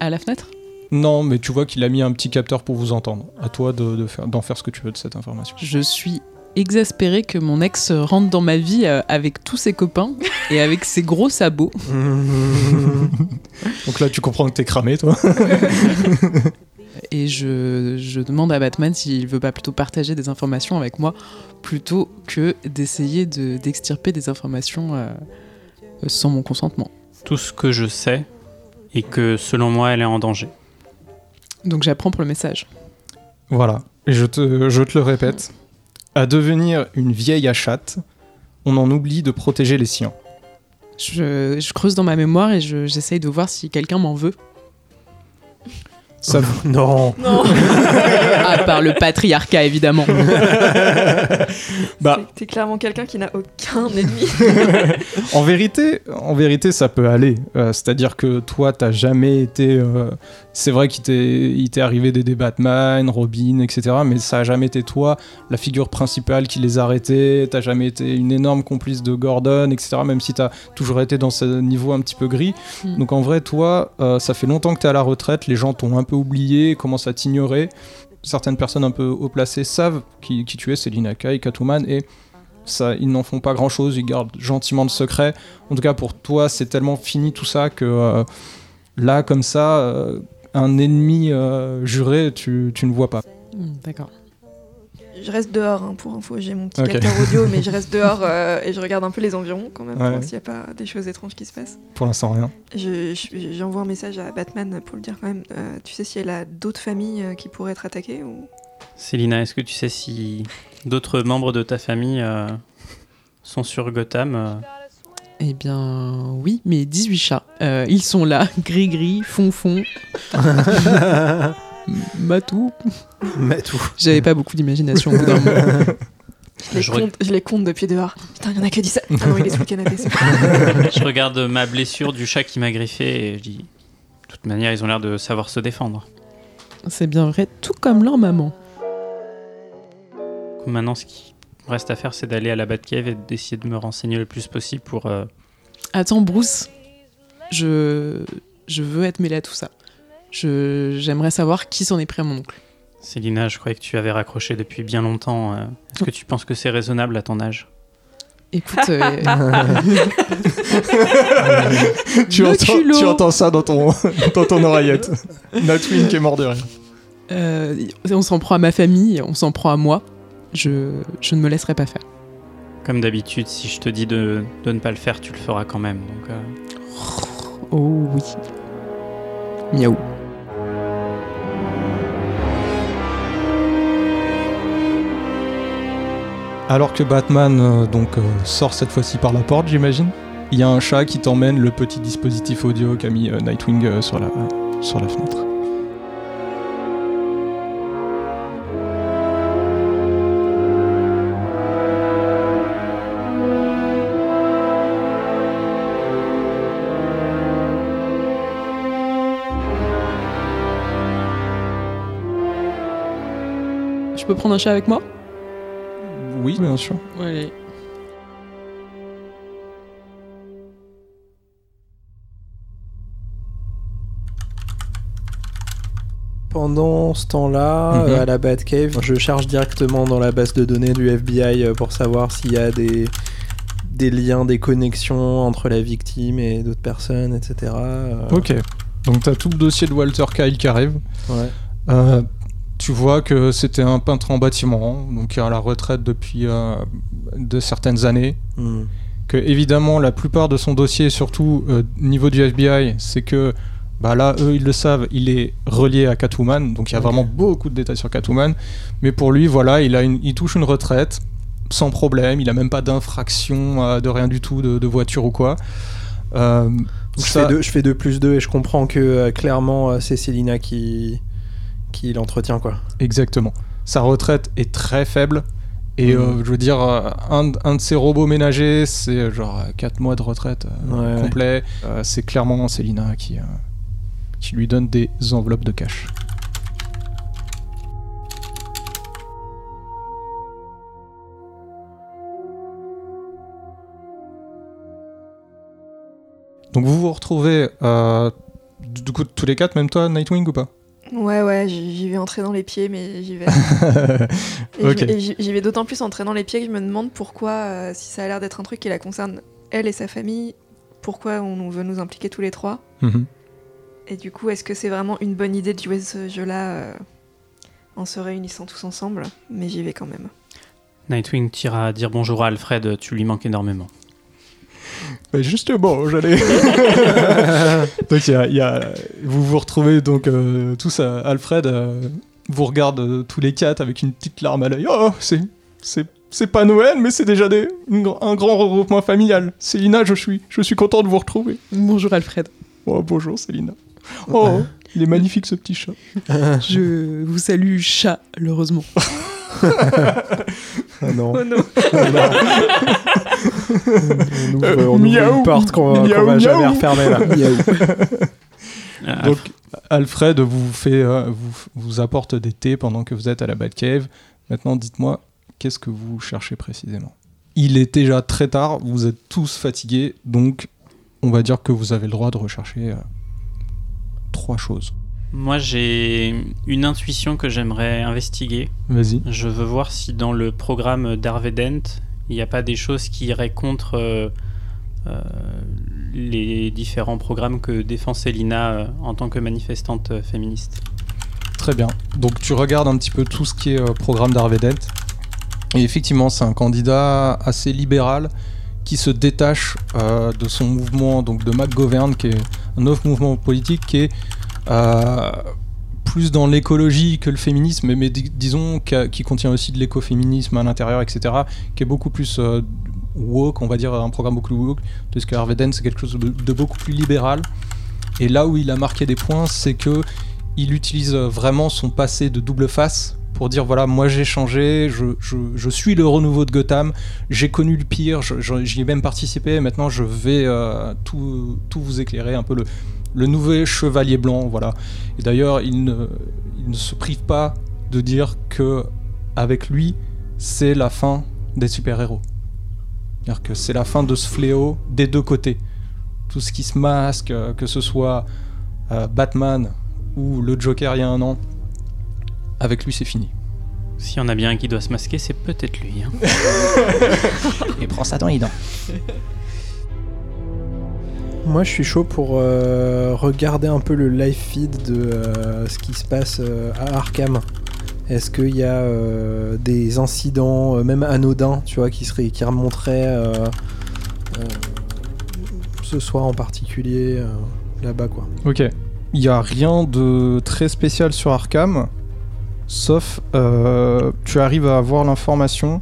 À la fenêtre? Non, mais tu vois qu'il a mis un petit capteur pour vous entendre. À toi de, de faire, d'en faire ce que tu veux de cette information. Je suis exaspérée que mon ex rentre dans ma vie euh, avec tous ses copains et avec ses gros sabots. <laughs> Donc là, tu comprends que t'es cramé, toi. <laughs> Et je, je demande à Batman s'il veut pas plutôt partager des informations avec moi plutôt que d'essayer de, d'extirper des informations euh, sans mon consentement. Tout ce que je sais est que selon moi, elle est en danger. Donc j'apprends pour le message. Voilà. Et je te, je te le répète. À devenir une vieille à chatte, on en oublie de protéger les siens. Je, creuse dans ma mémoire et je- j'essaye de voir si quelqu'un m'en veut. Ça, <laughs> Non. Non <laughs> À part le patriarcat, évidemment. <laughs> bah, T'es clairement quelqu'un qui n'a aucun ennemi. en vérité, en vérité, ça peut aller. Euh, C'est-à-dire que toi, t'as jamais été. euh, c'est vrai qu'il t'est, arrivé d'aider Batman, Robin, etc. Mais ça a jamais été toi la figure principale qui les arrêtait. T'as jamais été une énorme complice de Gordon, etc. Même si t'as toujours été dans ce niveau un petit peu gris. Mm. Donc en vrai, toi, euh, ça fait longtemps que t'es à la retraite. Les gens t'ont un peu oublié, commencent à t'ignorer. Certaines personnes un peu haut placées savent qui, tu es, Selina Kai, Catwoman, et ça, ils n'en font pas grand chose, ils gardent gentiment le secret. En tout cas, pour toi, c'est tellement fini tout ça que euh, là, comme ça, euh, un ennemi euh, juré, tu, tu ne vois pas. Hmm, D'accord. Je reste dehors hein, pour info, j'ai mon petit Ok. capteur audio, mais je reste <laughs> dehors euh, et je regarde un peu les environs quand même, pour Ouais. voir s'il n'y a pas des choses étranges qui se passent. Pour l'instant, rien. Je- je- J'envoie un message à Batman pour le dire quand même. Euh, tu sais si elle a d'autres familles euh, qui pourraient être attaquées ou... Célina, est-ce que tu sais si d'autres membres de ta famille euh, sont sur Gotham euh, Eh bien, oui, mes 18 chats. Euh, ils sont là, <laughs> gris-gris, fond-fond, <laughs> matou. Mais tout. J'avais pas beaucoup d'imagination au bout d'un moment. <laughs> Je les, Je re- compte, je les compte depuis dehors. Putain, il y en a que 10. Ah non, il est sous le canapé. Je regarde ma blessure du chat qui m'a griffé et je dis de toute manière, ils ont l'air de savoir se défendre. C'est bien vrai, tout comme leur maman. Maintenant, ce qui me reste à faire, c'est d'aller à la Batcave et d'essayer de me renseigner le plus possible pour. euh, Attends, Bruce, je, je veux être mêlé à tout ça. Je, j'aimerais savoir qui s'en est pris à mon oncle. Célina, je croyais que tu avais raccroché depuis bien longtemps. euh. Est-ce que tu penses que c'est raisonnable à ton âge? Écoute, euh, <laughs> tu, entends, culot. tu entends ça dans ton, dans ton oreillette. <laughs> Nightwing qui est mort de rire. euh, on s'en prend à ma famille, on s'en prend à moi. Je, je ne me laisserai pas faire. Comme d'habitude, si je te dis de, de ne pas le faire, tu le feras quand même. Donc, euh, Oh oui. Miaou. Alors que Batman euh, donc euh, sort cette fois-ci par la porte, j'imagine. Il y a un chat qui t'emmène le petit dispositif audio qu'a mis euh, Nightwing sur la fenêtre. Je peux prendre un chat avec moi? Oui, bien sûr. Allez. Pendant ce temps-là, Mhm. euh, à la Batcave, je cherche directement dans la base de données du FBI euh, pour savoir s'il y a des, des liens, des connexions entre la victime et d'autres personnes, etc. euh, Ok. Donc t'as tout le dossier de Walter Kyle qui arrive. ouais. Euh, tu vois que c'était un peintre en bâtiment, donc à la retraite depuis euh, de certaines années. Hmm. Que évidemment la plupart de son dossier, surtout euh, niveau du FBI, c'est que bah là eux ils le savent, il est relié à Catwoman, donc il y a vraiment beaucoup de détails sur Catwoman. Mais pour lui, voilà, il a une, il touche une retraite sans problème, il a même pas d'infraction euh, de rien du tout de, de voiture ou quoi. Euh, Donc je, ça- fais deux, je fais 2 plus 2 et je comprends que euh, clairement c'est Célina qui, qui l'entretient quoi. Exactement. Sa retraite est très faible. Et Mhm. euh, je veux dire, euh, un, un de ses robots ménagers, c'est euh, genre 4 mois de retraite euh, Ouais, ouais. complet. Euh, c'est clairement Célina qui, qui lui donne des enveloppes de cash. Donc vous vous retrouvez, du coup, tous les quatre, même toi, Nightwing ou pas? Ouais, ouais, j'y vais entrer dans les pieds, mais j'y vais. <laughs> Et j'y vais d'autant plus entrer dans les pieds que je me demande pourquoi, euh, si ça a l'air d'être un truc qui la concerne elle et sa famille, pourquoi on veut nous impliquer tous les trois. Mhm. Et du coup, est-ce que c'est vraiment une bonne idée de jouer ce jeu-là euh, en se réunissant tous ensemble? Mais j'y vais quand même. Nightwing tira dire bonjour à Alfred, tu lui manques énormément. Bah, justement, j'allais. <laughs> donc, il y a- y a- vous vous retrouvez donc euh, tous à Alfred euh, vous regarde euh, tous les quatre avec une petite larme à l'œil. Oh, c'est, c'est, c'est pas Noël, mais c'est déjà des, une gr- un grand regroupement familial. Célina, je suis, je suis content de vous retrouver. Bonjour Alfred. Oh, bonjour Célina. Oh, Il est magnifique ce petit chat. Je vous salue, chat, heureusement. <laughs> Ah non. Oh non. on ouvre, Euh, on ouvre miaou, une porte qu'on va jamais miaou. refermer là. <laughs> Ah, Donc, Alfred vous, fait, euh, vous, vous apporte des thés pendant que vous êtes à la Batcave. Maintenant, dites-moi, qu'est-ce que vous cherchez précisément? Il est déjà très tard, vous êtes tous fatigués, donc on va dire que vous avez le droit de rechercher euh, trois choses. Moi, j'ai une intuition que j'aimerais investiguer. Vas-y. Je veux voir si dans le programme d'Harvey Dent, il n'y a pas des choses qui iraient contre euh, euh, les différents programmes que défend Célina euh, en tant que manifestante féministe. Très bien. Donc tu regardes un petit peu tout ce qui est programme d'Harvey Dent. Et effectivement, c'est un candidat assez libéral qui se détache de son mouvement, donc de McGovern, qui est un autre mouvement politique qui est plus dans l'écologie que le féminisme, mais, mais di- disons qui contient aussi de l'écoféminisme à l'intérieur, etc., qui est beaucoup plus euh, woke, on va dire un programme beaucoup plus woke, parce que Harvey Dent, c'est quelque chose de, beaucoup plus libéral. Et là où il a marqué des points, c'est que il utilise vraiment son passé de double face pour dire voilà, moi j'ai changé, je, suis le renouveau de Gotham, j'ai connu le pire, j'y ai même participé, maintenant je vais euh, tout, vous éclairer, un peu le nouveau chevalier blanc, voilà. Et d'ailleurs, il ne, il ne se prive pas de dire que avec lui, c'est la fin des super-héros. C'est-à-dire que c'est la fin de ce fléau des deux côtés. Tout ce qui se masque, euh, que ce soit euh, Batman ou le Joker il y a un an, avec lui c'est fini. S'il y en a bien un qui doit se masquer, c'est peut-être lui. hein. <laughs> Et prends ça dans les dents. <laughs> Moi, je suis chaud pour euh, regarder un peu le live feed de euh, ce qui se passe euh, à Arkham. Est-ce qu'il y a des incidents, même anodins, tu vois, qui, seraient, qui remonteraient ce soir en particulier là-bas, quoi. Ok. Il n'y a rien de très spécial sur Arkham, sauf tu arrives à avoir l'information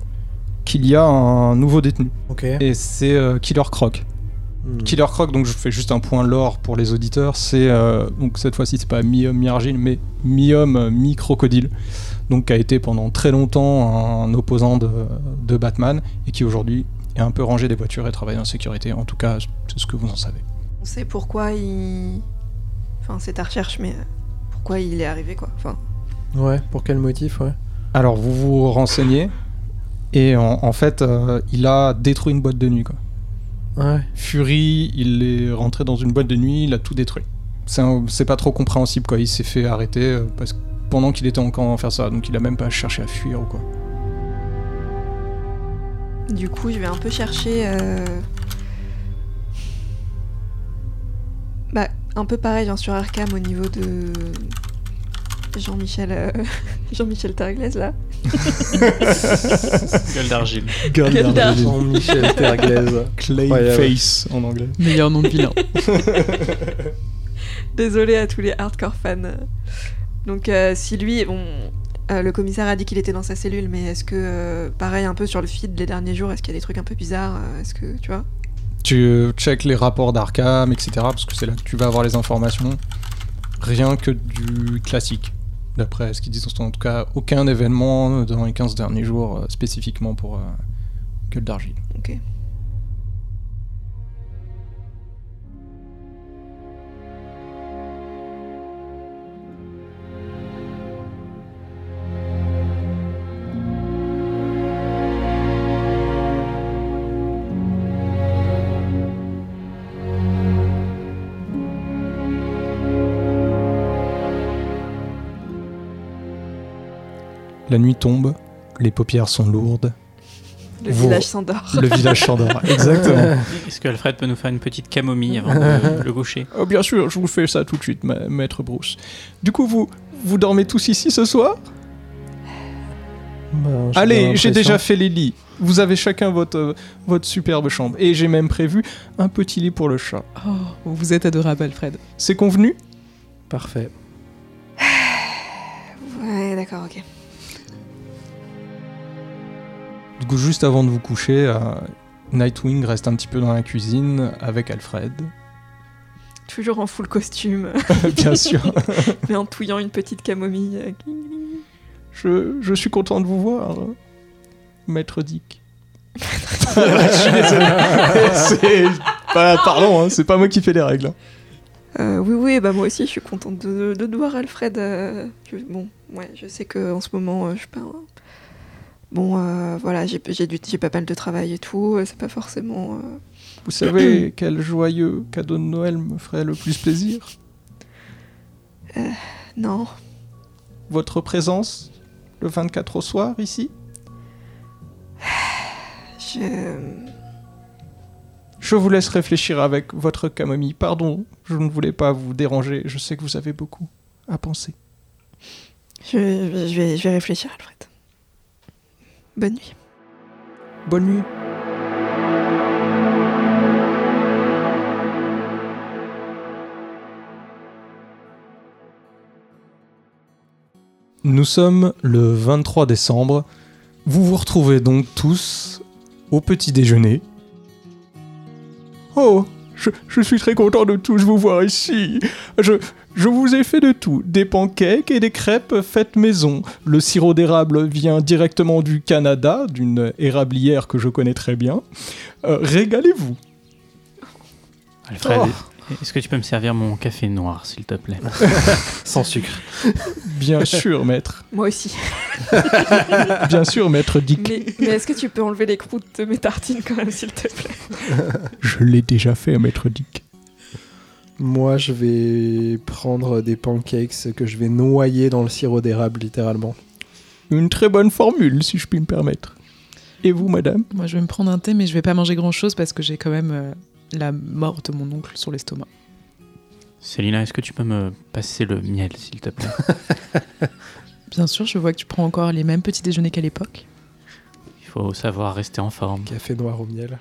qu'il y a un nouveau détenu. Ok. Et c'est Killer Croc. Hmm. Killer Croc, donc je fais juste un point lore pour les auditeurs, c'est euh, donc cette fois-ci c'est pas mi-homme mi-argile, mais mi-homme euh, mi-crocodile, donc qui a été pendant très longtemps un opposant de, de Batman et qui aujourd'hui est un peu rangé des voitures et travaille en sécurité. En tout cas, c'est ce que vous en savez. On sait pourquoi il. Enfin, c'est ta recherche, mais pourquoi il est arrivé, quoi. Enfin, Ouais, pour quel motif, ouais. Alors vous vous renseignez et en, en fait euh, il a détruit une boîte de nuit quoi. Ouais. Fury, il est rentré dans une boîte de nuit, il a tout détruit. C'est un- c'est pas trop compréhensible quoi, il s'est fait arrêter euh, parce que pendant qu'il était encore en train de faire ça, donc il a même pas cherché à fuir ou quoi. du coup, je vais un peu chercher. euh, Bah, un peu pareil, genre sur Arkham au niveau de. Jean-Michel. euh, <laughs> Jean-Michel là. <laughs> Gueule d'argile. Goldar. Jean-Michel Terglaise. Clayface en anglais. Meilleur nom de vilain. <laughs> Désolé à tous les hardcore fans. Donc, euh, si lui, bon, euh, le commissaire a dit qu'il était dans sa cellule, mais est-ce que, euh, pareil, un peu sur le feed les derniers jours, est-ce qu'il y a des trucs un peu bizarres Est-ce que, tu vois? Tu check les rapports d'Arkham, etc. parce que c'est là que tu vas avoir les informations. Rien que du classique. D'après ce qu'ils disent, en tout cas, aucun événement dans les 15 derniers jours euh, spécifiquement pour euh, Gueule d'Argile. La nuit tombe, les paupières sont lourdes, Le Vous- village s'endort. le village s'endort. Exactement. <laughs> Est-ce que Alfred peut nous faire une petite camomille avant de <laughs> le gaucher? Oh, bien sûr, je vous fais ça tout de suite, ma- maître Bruce. Du coup, vous, vous dormez tous ici ce soir? Ben, Allez, j'ai déjà fait les lits. Vous avez chacun votre, euh, votre superbe chambre. Et j'ai même prévu un petit lit pour le chat. Oh, vous êtes adorable, Alfred. C'est convenu? Parfait. <sighs> Ouais, d'accord, ok. Du coup, juste avant de vous coucher, euh, Nightwing reste un petit peu dans la cuisine avec Alfred. Toujours en full costume, <laughs> Bien sûr. <laughs> mais en touillant une petite camomille. euh, Je, je suis content de vous voir, maître Dick. je suis désolé. C'est pas, pardon, hein, c'est pas moi qui fais les règles. hein. Euh, oui, oui, bah moi aussi, je suis contente de, de te voir, Alfred. euh, je- bon, ouais, je sais que en ce moment, euh, je suis pas. Bon, euh, voilà, j'ai pas mal de travail et tout. euh, C'est pas forcément. euh, Vous savez <clears throat> quel joyeux cadeau de Noël me ferait le plus plaisir? Non. Votre présence le 24 au soir ici? <sighs> Je. Je vous laisse réfléchir avec votre camomille. Pardon, je ne voulais pas vous déranger. Je sais que vous avez beaucoup à penser. Je, je vais, je vais réfléchir, Alfred. Bonne nuit. Bonne nuit. Nous sommes le 23 décembre. Vous vous retrouvez donc tous au petit déjeuner. Oh, je, je suis très content de tous vous voir ici. Je, je vous ai fait de tout, des pancakes et des crêpes faites maison. Le sirop d'érable vient directement du Canada, d'une érablière que je connais très bien. Euh, Régalez-vous. Alfred, Oh. est-ce que tu peux me servir mon café noir, s'il te plaît? <laughs> Sans sucre. Bien sûr, maître. Moi aussi. <laughs> Bien sûr, maître Dick. Mais, mais est-ce que tu peux enlever les croûtes de mes tartines quand même, s'il te plaît? Je l'ai déjà fait, maître Dick. Moi, je vais prendre des pancakes que je vais noyer dans le sirop d'érable, littéralement. Une très bonne formule, si je puis me permettre. Et vous, madame? Moi, je vais me prendre un thé, mais je vais pas manger grand chose parce que j'ai quand même euh, la mort de mon oncle sur l'estomac. Célina, est-ce que tu peux me passer le miel, s'il te plaît? <laughs> Bien sûr, je vois que tu prends encore les mêmes petits déjeuners qu'à l'époque. Il faut savoir rester en forme. Café noir au miel.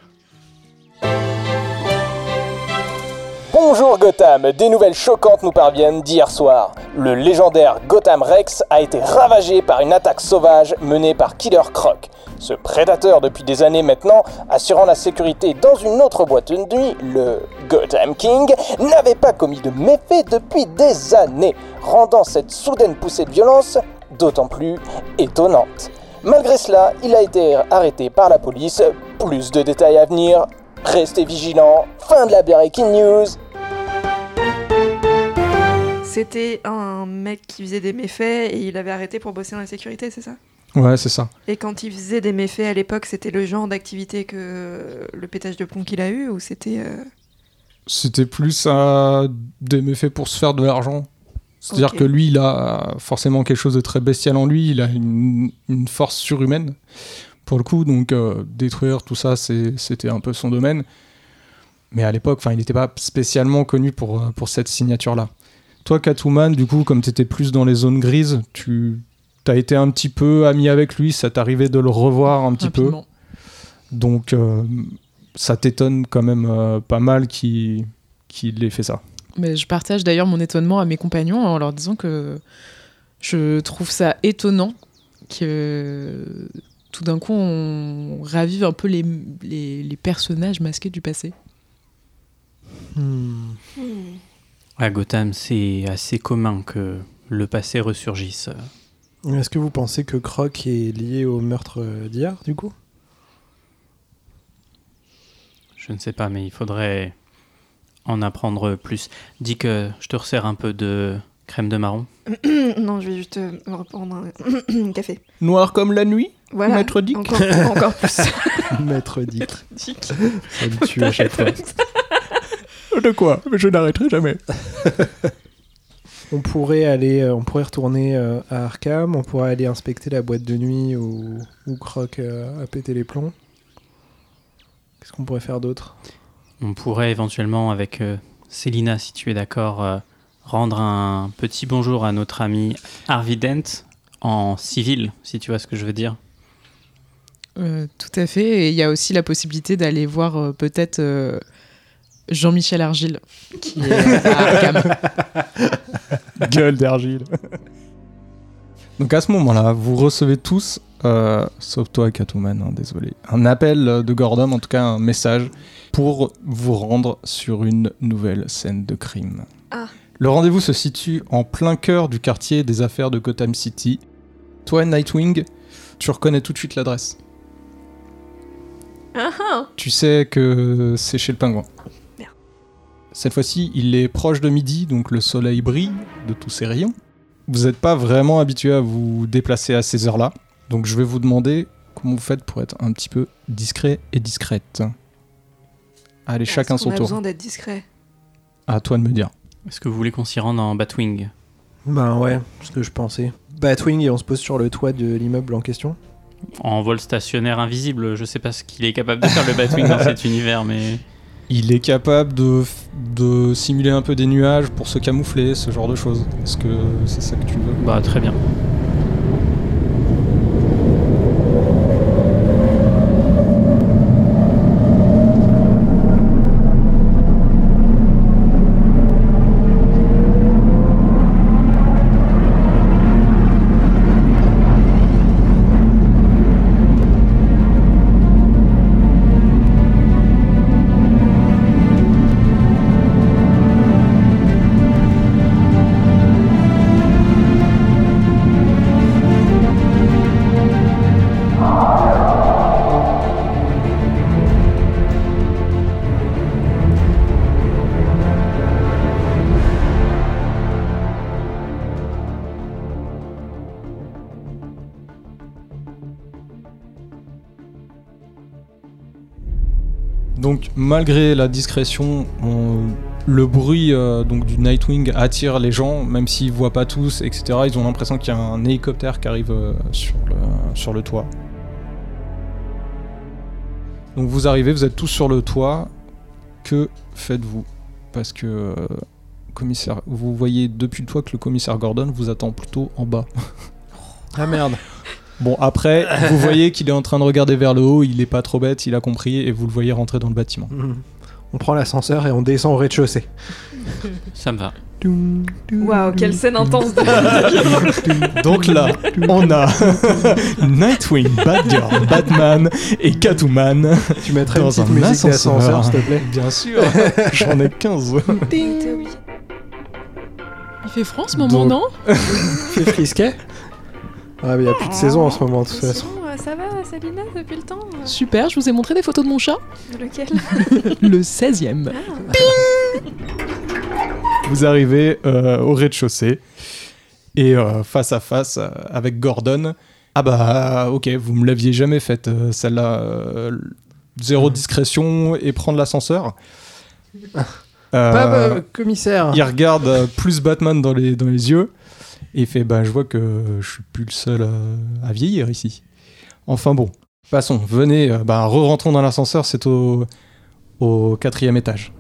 Bonjour Gotham, des nouvelles choquantes nous parviennent d'hier soir. Le légendaire Gotham Rex a été ravagé par une attaque sauvage menée par Killer Croc. Ce prédateur depuis des années maintenant, assurant la sécurité dans une autre boîte de nuit, le Gotham King, n'avait pas commis de méfaits depuis des années, rendant cette soudaine poussée de violence d'autant plus étonnante. Malgré cela, il a été arrêté par la police. Plus de détails à venir. Restez vigilants. Fin de la Breaking News. C'était un mec qui faisait des méfaits et il avait arrêté pour bosser dans la sécurité, c'est ça? Ouais, c'est ça. Et quand il faisait des méfaits à l'époque, c'était le genre d'activité que le pétage de plomb qu'il a eu ou c'était. euh, C'était plus à des méfaits pour se faire de l'argent. C'est-à-dire que lui, il a forcément quelque chose de très bestial en lui. Il a une, une force surhumaine, pour le coup. Donc, euh, détruire tout ça, c'était un peu son domaine. Mais à l'époque, il n'était pas spécialement connu pour, euh, pour cette signature-là. Toi, Catwoman, du coup, comme tu étais plus dans les zones grises, tu as été un petit peu ami avec lui. Ça t'arrivait de le revoir un petit peu. Donc, euh, ça t'étonne quand même euh, pas mal qu'il qu'il ait fait ça. Mais je partage d'ailleurs mon étonnement à mes compagnons en leur disant que je trouve ça étonnant que tout d'un coup on ravive un peu les, les, les personnages masqués du passé. Hmm. À Gotham, c'est assez commun que le passé ressurgisse. Est-ce que vous pensez que Croc est lié au meurtre d'hier, du coup? Je ne sais pas, mais il faudrait en apprendre plus. Dis que je te resserre un peu de crème de marron. <coughs> non, je vais juste euh, reprendre <coughs> un café. Noir comme la nuit Voilà. Maître Dick? Encore, encore <laughs> plus. Maître Dick. Dick. Ça me tue à chaque fois. <laughs> De quoi Je n'arrêterai jamais. <laughs> On pourrait aller, euh, on pourrait retourner euh, à Arkham, on pourrait aller inspecter la boîte de nuit où, où Croc euh, a pété les plombs. Qu'est-ce qu'on pourrait faire d'autre? On pourrait éventuellement, avec euh, Célina, si tu es d'accord, euh, rendre un petit bonjour à notre ami Harvey Dent en civil, si tu vois ce que je veux dire. Euh, tout à fait. Et il y a aussi la possibilité d'aller voir euh, peut-être euh, Jean-Michel Argile, qui est à Arkham. <laughs> Gueule d'argile. Donc à ce moment-là, vous recevez tous euh, sauf toi Catwoman, hein, désolé. Un appel euh, de Gordon, en tout cas un message, pour vous rendre sur une nouvelle scène de crime. Ah. Le rendez-vous se situe en plein cœur du quartier des affaires de Gotham City. Toi, Nightwing, tu reconnais tout de suite l'adresse. Ah ah Tu sais que c'est chez le pingouin. Cette fois-ci, il est proche de midi, donc le soleil brille de tous ses rayons. Vous n'êtes pas vraiment habitué à vous déplacer à ces heures-là, donc je vais vous demander comment vous faites pour être un petit peu discret et discrète. Allez, chacun Est-ce son qu'on a tour. besoin d'être discret? À toi de me dire. Est-ce que vous voulez qu'on s'y rende en Batwing? Ben ouais, ce que je pensais. Batwing et on se pose sur le toit de l'immeuble en question. En vol stationnaire invisible, je sais pas ce qu'il est capable de faire le Batwing dans <laughs> cet univers, mais Il est capable de, de simuler un peu des nuages pour se camoufler, ce genre de choses. Est-ce que c'est ça que tu veux? Bah très bien. Malgré la discrétion, on- le bruit euh, du Nightwing attire les gens, même s'ils voient pas tous, etc. Ils ont l'impression qu'il y a un hélicoptère qui arrive euh, sur, le, sur le toit. Donc vous arrivez, vous êtes tous sur le toit. Que faites-vous? Parce que euh, commissaire, vous voyez depuis le toit que le commissaire Gordon vous attend plutôt en bas. Ah merde. Bon, après, vous <laughs> voyez qu'il est en train de regarder vers le haut, il est pas trop bête, il a compris, et vous le voyez rentrer dans le bâtiment. Mhm. On prend l'ascenseur et on descend au rez-de-chaussée. Ça me va. Waouh, quelle scène intense de Donc là, on a <laughs> Nightwing, Batgirl, Batman et Catwoman. Tu mettrais une Dans petite un musique ascenseur. d'ascenseur, s'il te plaît? Bien sûr, j'en ai 15. T'es obligé. Il fait froid en ce moment, Donc- non? Fait frisquet? Ah, mais il y a plus de saison en ce moment, de toute façon. euh, ça va, Salina, depuis le temps euh, Super, je vous ai montré des photos de mon chat. Lequel <laughs> Le 16ème. Vous arrivez euh, au rez-de-chaussée et euh, face à face euh, avec Gordon. Ah bah ok, vous me l'aviez jamais faite celle-là. euh, zéro discrétion et prendre l'ascenseur. Euh, Pas commissaire. il regarde plus Batman dans les, dans les yeux et il fait bah je vois que je suis plus le seul à vieillir ici. Enfin bon, passons, venez, euh, bah re-rentrons dans l'ascenseur, c'est au, au quatrième étage.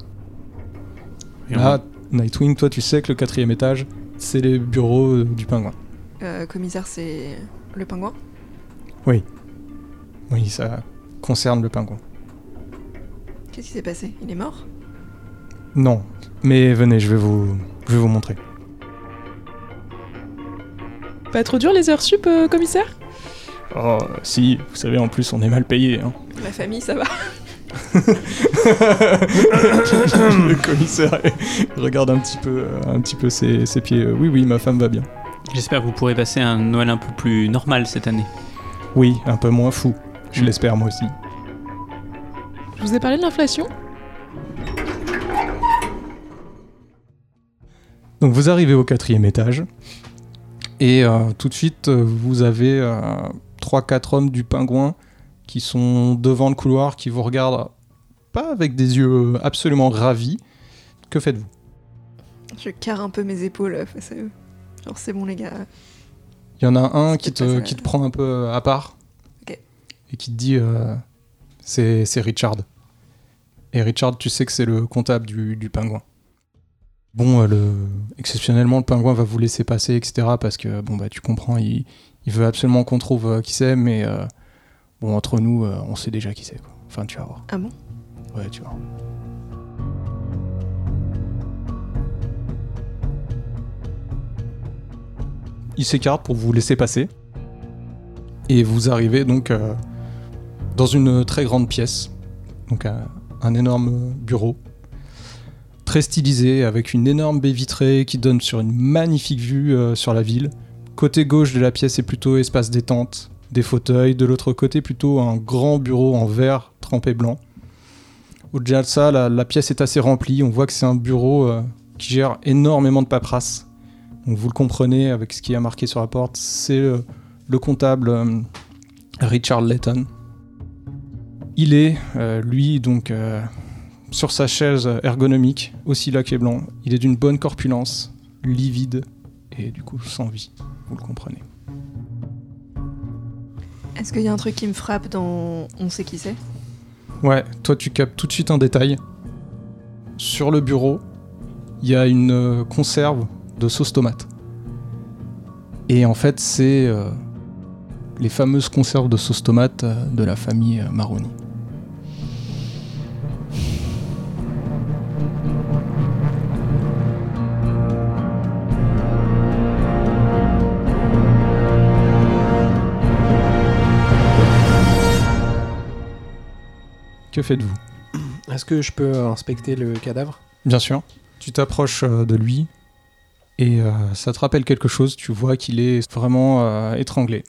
Et on- Là, Nightwing, toi tu sais que le quatrième étage, c'est les bureaux euh, du pingouin. euh, Commissaire, c'est le pingouin? Oui, ça concerne le pingouin. Qu'est-ce qui s'est passé? Il est mort? Non, mais venez, je vais vous, je vais vous montrer. Pas trop dur les heures sup, euh, commissaire? Oh, si, vous savez, en plus on est mal payé. Hein. La famille, ça va <laughs> le commissaire regarde un petit peu, euh, un petit peu ses, ses pieds. Euh, Oui, oui, ma femme va bien. J'espère que vous pourrez passer un Noël un peu plus normal cette année. Oui, un peu moins fou. Je Mm. l'espère moi aussi. Je vous ai parlé de l'inflation? Donc vous arrivez au quatrième étage et euh, tout de suite euh, vous avez euh, trois quatre hommes du pingouin qui sont devant le couloir qui vous regardent pas avec des yeux absolument ravis. Que faites-vous? Je carre un peu mes épaules euh, face à eux. Genre, c'est bon, les gars. Il y en a un qui te, qui te prend un peu à part Ok. et qui te dit euh, c'est c'est Richard. Et Richard, tu sais que c'est le comptable du, du pingouin. Bon, euh, le, exceptionnellement, le pingouin va vous laisser passer, etc. Parce que, bon, bah, tu comprends, il, il veut absolument qu'on trouve euh, qui c'est, mais euh, bon, entre nous, euh, on sait déjà qui c'est, quoi. Enfin, tu vas voir. Ah bon? Ouais, tu vas voir. Il s'écarte pour vous laisser passer. Et vous arrivez donc dans une très grande pièce, donc un, un énorme bureau, très stylisé, avec une énorme baie vitrée qui donne sur une magnifique vue euh, sur la ville. Côté gauche de la pièce est plutôt espace détente, des fauteuils, de l'autre côté plutôt un grand bureau en verre trempé blanc. Au-delà de ça, la, pièce est assez remplie, on voit que c'est un bureau euh, qui gère énormément de paperasse. Vous le comprenez avec ce qui est marqué sur la porte, c'est euh, le comptable Richard Layton. Il est, lui, donc sur sa chaise ergonomique, aussi laqué blanc. Il est d'une bonne corpulence, livide et du coup sans vie. Vous le comprenez. Est-ce qu'il y a un truc qui me frappe dans On sait qui c'est? Ouais, toi tu captes tout de suite un détail. Sur le bureau, il y a une euh, conserve de sauce tomate. Et en fait, c'est euh, les fameuses conserves de sauce tomate euh, de la famille Maroni. Que faites-vous Est-ce que je peux inspecter le cadavre? Bien sûr. Tu t'approches euh, de lui et euh, ça te rappelle quelque chose? Tu vois qu'il est vraiment euh, étranglé.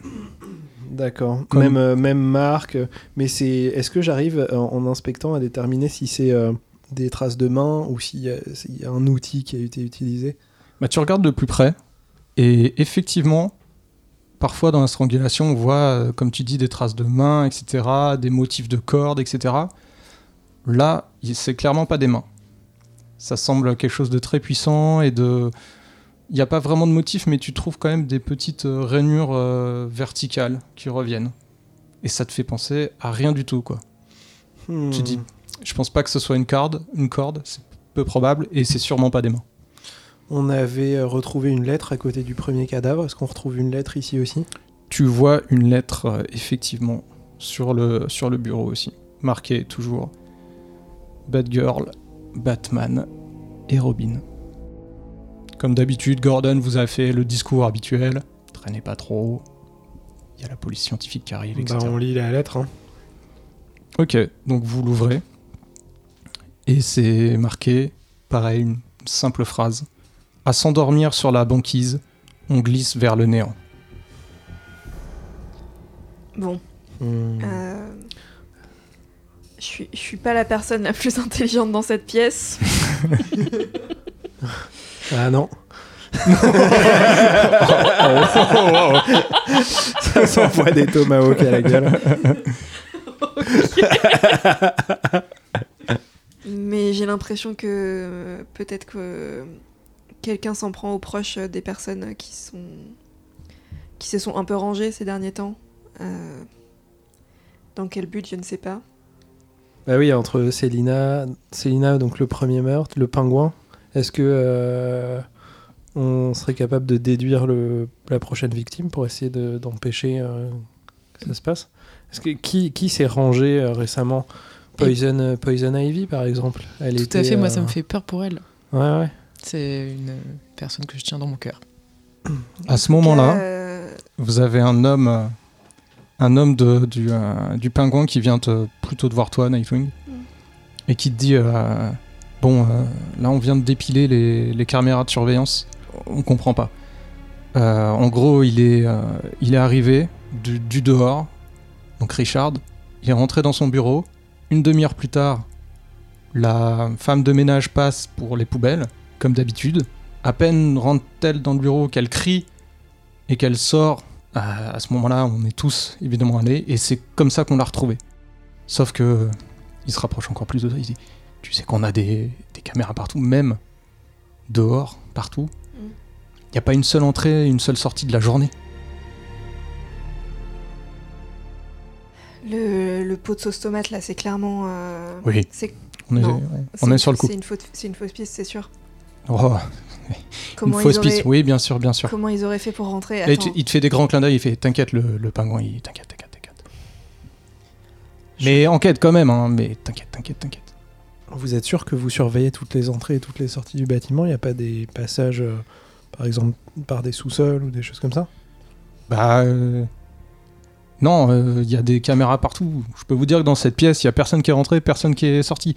D'accord. Comme- Même, euh, même marque. Mais c'est. Est-ce que j'arrive en, en inspectant à déterminer si c'est des traces de main ou s'il y, y a un outil qui a été utilisé? Bah, tu regardes de plus près et effectivement, parfois dans la strangulation, on voit, euh, comme tu dis, des traces de mains, etc., des motifs de cordes, etc. Là, c'est clairement pas des mains. Ça semble quelque chose de très puissant et de. Il n'y a pas vraiment de motif, mais tu trouves quand même des petites euh, rainures euh, verticales qui reviennent. Et ça te fait penser à rien du tout, quoi. Hmm. Tu dis, je pense pas que ce soit une corde, une corde, c'est peu probable, et c'est sûrement pas des mains. On avait euh, retrouvé une lettre à côté du premier cadavre. Est-ce qu'on retrouve une lettre ici aussi? Tu vois une lettre, euh, effectivement, sur le, sur le bureau aussi, marquée toujours Batgirl, Batman et Robin. Comme d'habitude, Gordon vous a fait le discours habituel, traînez pas trop, il y a la police scientifique qui arrive, etc. Bah, On lit la lettre. hein. Ok, donc vous l'ouvrez, et c'est marqué, pareil, une simple phrase. À s'endormir sur la banquise, on glisse vers le néant. Bon, Hmm. euh, je suis, je suis pas la personne la plus <laughs> intelligente dans cette pièce. <laughs> Ah non. Ça s'envoie des tomahawks à la gueule. <laughs> Mais j'ai l'impression que euh, peut-être que quelqu'un s'en prend aux proches euh, des personnes qui sont qui se sont un peu rangées ces derniers temps. Euh, dans quel but, je ne sais pas. Bah oui, entre Célina, Célina, donc le premier meurtre, le pingouin, est-ce que euh, on serait capable de déduire le, la prochaine victime pour essayer de- d'empêcher euh, que ça se passe? Est-ce que qui, qui s'est rangé euh, récemment? Poison, euh, Poison Ivy par exemple Elle Tout était, à fait, moi ça euh, me fait peur pour elle. Ouais, ouais. C'est une personne que je tiens dans mon cœur. À ce moment-là, Euh, vous avez un homme, euh, un homme de- du, euh, du pingouin qui vient te, plutôt de voir toi, Nightwing, Mm. et qui te dit euh, Bon, euh, là on vient de dépiler les, les caméras de surveillance, on comprend pas. Euh, en gros, il est, euh, il est arrivé du, du dehors, donc Richard, il est rentré dans son bureau. Une demi-heure plus tard, la femme de ménage passe pour les poubelles, comme d'habitude. À peine rentre-t-elle dans le bureau qu'elle crie et qu'elle sort, à, à ce moment-là, on est tous évidemment allés, et c'est comme ça qu'on l'a retrouvé. Sauf que il se rapproche encore plus de toi, il dit Tu sais qu'on a des, des caméras partout, même dehors, partout. Il n'y a pas une seule entrée, une seule sortie de la journée. le, le pot de sauce tomate, là, c'est clairement. euh, Oui, on est, on c'est- est sur le coup. C'est une, une fausse piste, c'est sûr. Oh, Comment, une fausse auraient, piste, oui, bien sûr, bien sûr. comment ils auraient fait pour rentrer? Là, il, te, Attends. il te fait des grands clins d'œil, il fait T'inquiète, le, le pingouin, il t'inquiète, t'inquiète, t'inquiète. Mais enquête quand même, hein, mais t'inquiète, t'inquiète, t'inquiète. Vous êtes sûr que vous surveillez toutes les entrées et toutes les sorties du bâtiment? Il n'y a pas des passages, euh, par exemple, par des sous-sols ou des choses comme ça? Bah. euh, Non, euh, il y a des caméras partout. Je peux vous dire que dans cette pièce, il y a personne qui est rentré, personne qui est sorti.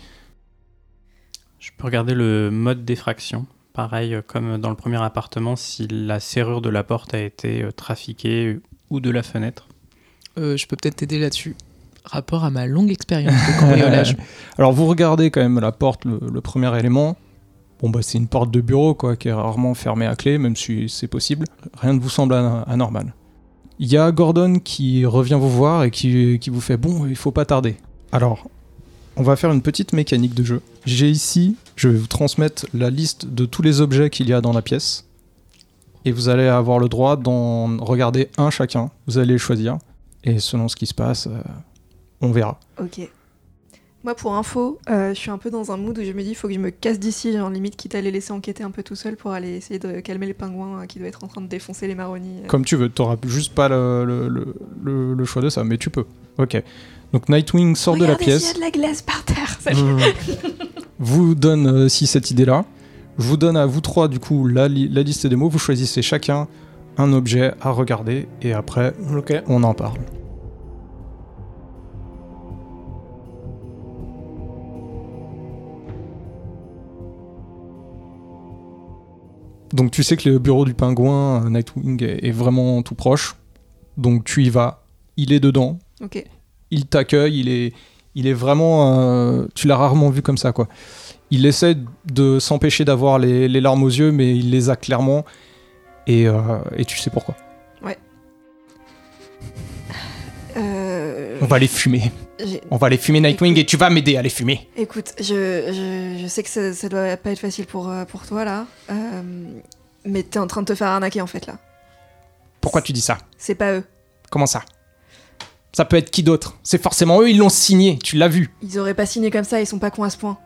Je peux regarder le mode d'effraction. Pareil, euh, comme dans le premier appartement, si la serrure de la porte a été euh, trafiquée ou de la fenêtre. Euh, je peux peut-être t'aider là-dessus. Rapport à ma longue expérience de cambriolage. <laughs> Alors vous regardez quand même la porte, le, le premier élément. Bon bah c'est une porte de bureau quoi, qui est rarement fermée à clé, même si c'est possible. Rien ne vous semble an- anormal. Il y a Gordon qui revient vous voir et qui, qui vous fait bon, il faut pas tarder. Alors, on va faire une petite mécanique de jeu. J'ai ici, je vais vous transmettre la liste de tous les objets qu'il y a dans la pièce. Et vous allez avoir le droit d'en regarder un chacun. Vous allez les choisir. Et selon ce qui se passe, euh, on verra. Ok. Moi, pour info, euh, je suis un peu dans un mood où je me dis, il faut que je me casse d'ici, genre limite quitte à les laisser enquêter un peu tout seul pour aller essayer de calmer les pingouins euh, qui doivent être en train de défoncer les marronniers. Comme tu veux, t'auras juste pas le, le- le- le- le choix de ça, mais tu peux. Ok. Donc Nightwing sort de la Regardez s'il y pièce, a de la glace par terre. ça- <laughs> vous donne euh, si cette idée-là. Je vous donne à vous trois du coup la, li- la liste des mots. Vous choisissez chacun un objet à regarder et après Ok. on en parle. Donc tu sais que le bureau du pingouin, euh, Nightwing, est, est vraiment tout proche. Donc tu y vas. Il est dedans. Ok. Il t'accueille. Il est, il est vraiment. euh, tu l'as rarement vu comme ça, quoi. Il essaie de s'empêcher d'avoir les, les larmes aux yeux, mais il les a clairement. Et, euh, et tu sais pourquoi. <laughs> Euh, On va les fumer. On va les fumer Nightwing et tu vas m'aider à les fumer. Écoute, je, je, je sais que ça, ça doit pas être facile pour, pour toi là, mais t'es en train de te faire arnaquer en fait là. Pourquoi tu dis ça? C'est pas eux. Comment ça? Ça peut être qui d'autre? C'est forcément eux, ils l'ont signé, tu l'as vu. Ils auraient pas signé comme ça, ils sont pas cons à ce point.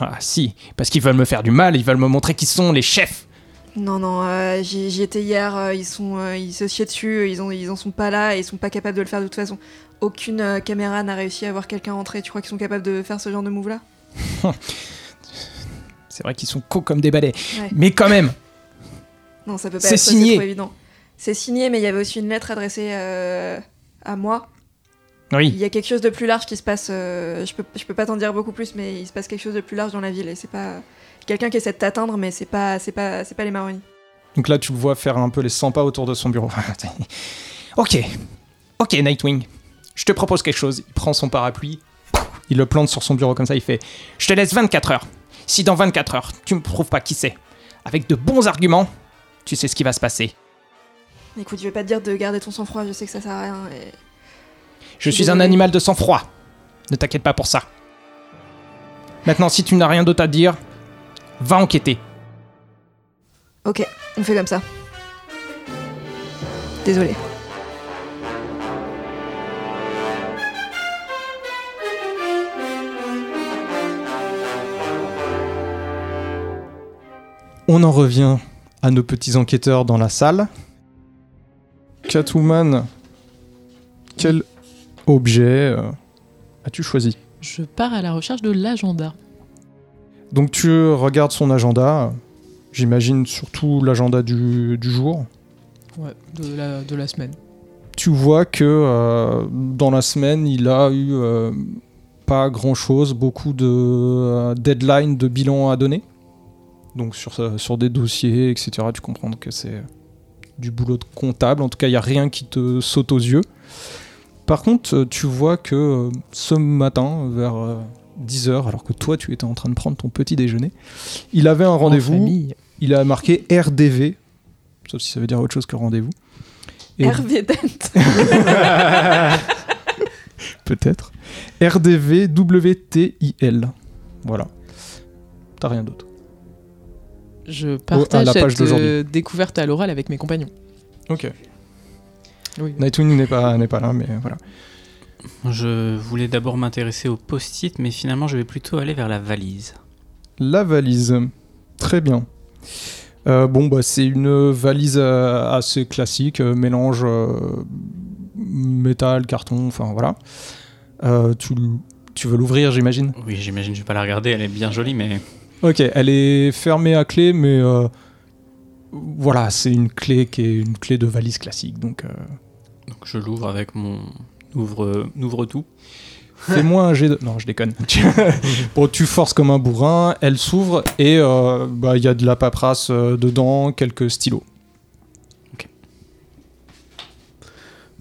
Ah si, parce qu'ils veulent me faire du mal, ils veulent me montrer qu'ils sont les chefs. Non, non, euh, j'y j'y étais hier, euh, ils, sont, euh, ils se chiaient dessus, ils, ont, ils en sont pas là et ils sont pas capables de le faire de toute façon. Aucune euh, caméra n'a réussi à voir quelqu'un entrer. Tu crois qu'ils sont capables de faire ce genre de move là <laughs> C'est vrai qu'ils sont cons comme des balais. Ouais. Mais quand même Non, ça peut pas C'est être ça, signé. c'est trop évident. C'est signé, mais il y avait aussi une lettre adressée euh, à moi. Il Oui, y a quelque chose de plus large qui se passe. euh, je, peux, je peux pas t'en dire beaucoup plus, mais il se passe quelque chose de plus large dans la ville et c'est pas quelqu'un qui essaie de t'atteindre, mais c'est pas, c'est pas, c'est pas les marronniers. donc là tu le vois faire un peu les 100 pas autour de son bureau. <laughs> ok, ok Nightwing, je te propose quelque chose. Il prend son parapluie, il le plante sur son bureau comme ça, il fait « Je te laisse 24 heures. Si dans 24 heures, tu me prouves pas qui c'est, avec de bons arguments, tu sais ce qui va se passer. Écoute, je vais pas te dire de garder ton sang-froid. Je sais que ça sert à rien. Et... Je suis un animal de sang-froid. Ne t'inquiète pas pour ça. Maintenant, si tu n'as rien d'autre à dire, va enquêter. Ok, on fait comme ça. Désolé. On en revient à nos petits enquêteurs dans la salle. Catwoman, quel objet euh, as-tu choisi? Je pars à la recherche de l'agenda. Donc tu regardes son agenda, j'imagine surtout l'agenda du, du jour. Ouais, de la, de la semaine. Tu vois que euh, dans la semaine, il a eu euh, pas grand-chose, beaucoup de deadlines, de bilans à donner. Donc sur, sur des dossiers, etc. Tu comprends que c'est du boulot de comptable. En tout cas, il n'y a rien qui te saute aux yeux. Par contre, euh, tu vois que euh, ce matin, vers 10h, alors que toi, tu étais en train de prendre ton petit déjeuner, il avait un En rendez-vous. Il a marqué RDV, sauf si ça veut dire autre chose que rendez-vous. Et- Dent. <laughs> Peut-être. RDV WTIL. Voilà. T'as rien d'autre. Je partage la page cette euh, découverte à l'oral avec mes compagnons. Ok. Oui. Nightwing n'est pas, n'est pas là, mais voilà. Je voulais d'abord m'intéresser au post-it, mais finalement je vais plutôt aller vers la valise. La valise. Très bien. Euh, bon, bah, c'est une valise euh, assez classique, euh, mélange euh, métal, carton, enfin voilà. Euh, tu, tu veux l'ouvrir, j'imagine? Oui, j'imagine, je vais pas la regarder, elle est bien jolie, mais Ok, elle est fermée à clé, mais euh, voilà, c'est une clé qui est une clé de valise classique, donc euh, Donc je l'ouvre avec mon ouvre, ouvre tout. Fais-moi un jet de. Non, je déconne. <laughs> bon, tu forces comme un bourrin, elle s'ouvre et euh, bah, il y a de la paperasse euh, dedans, quelques stylos.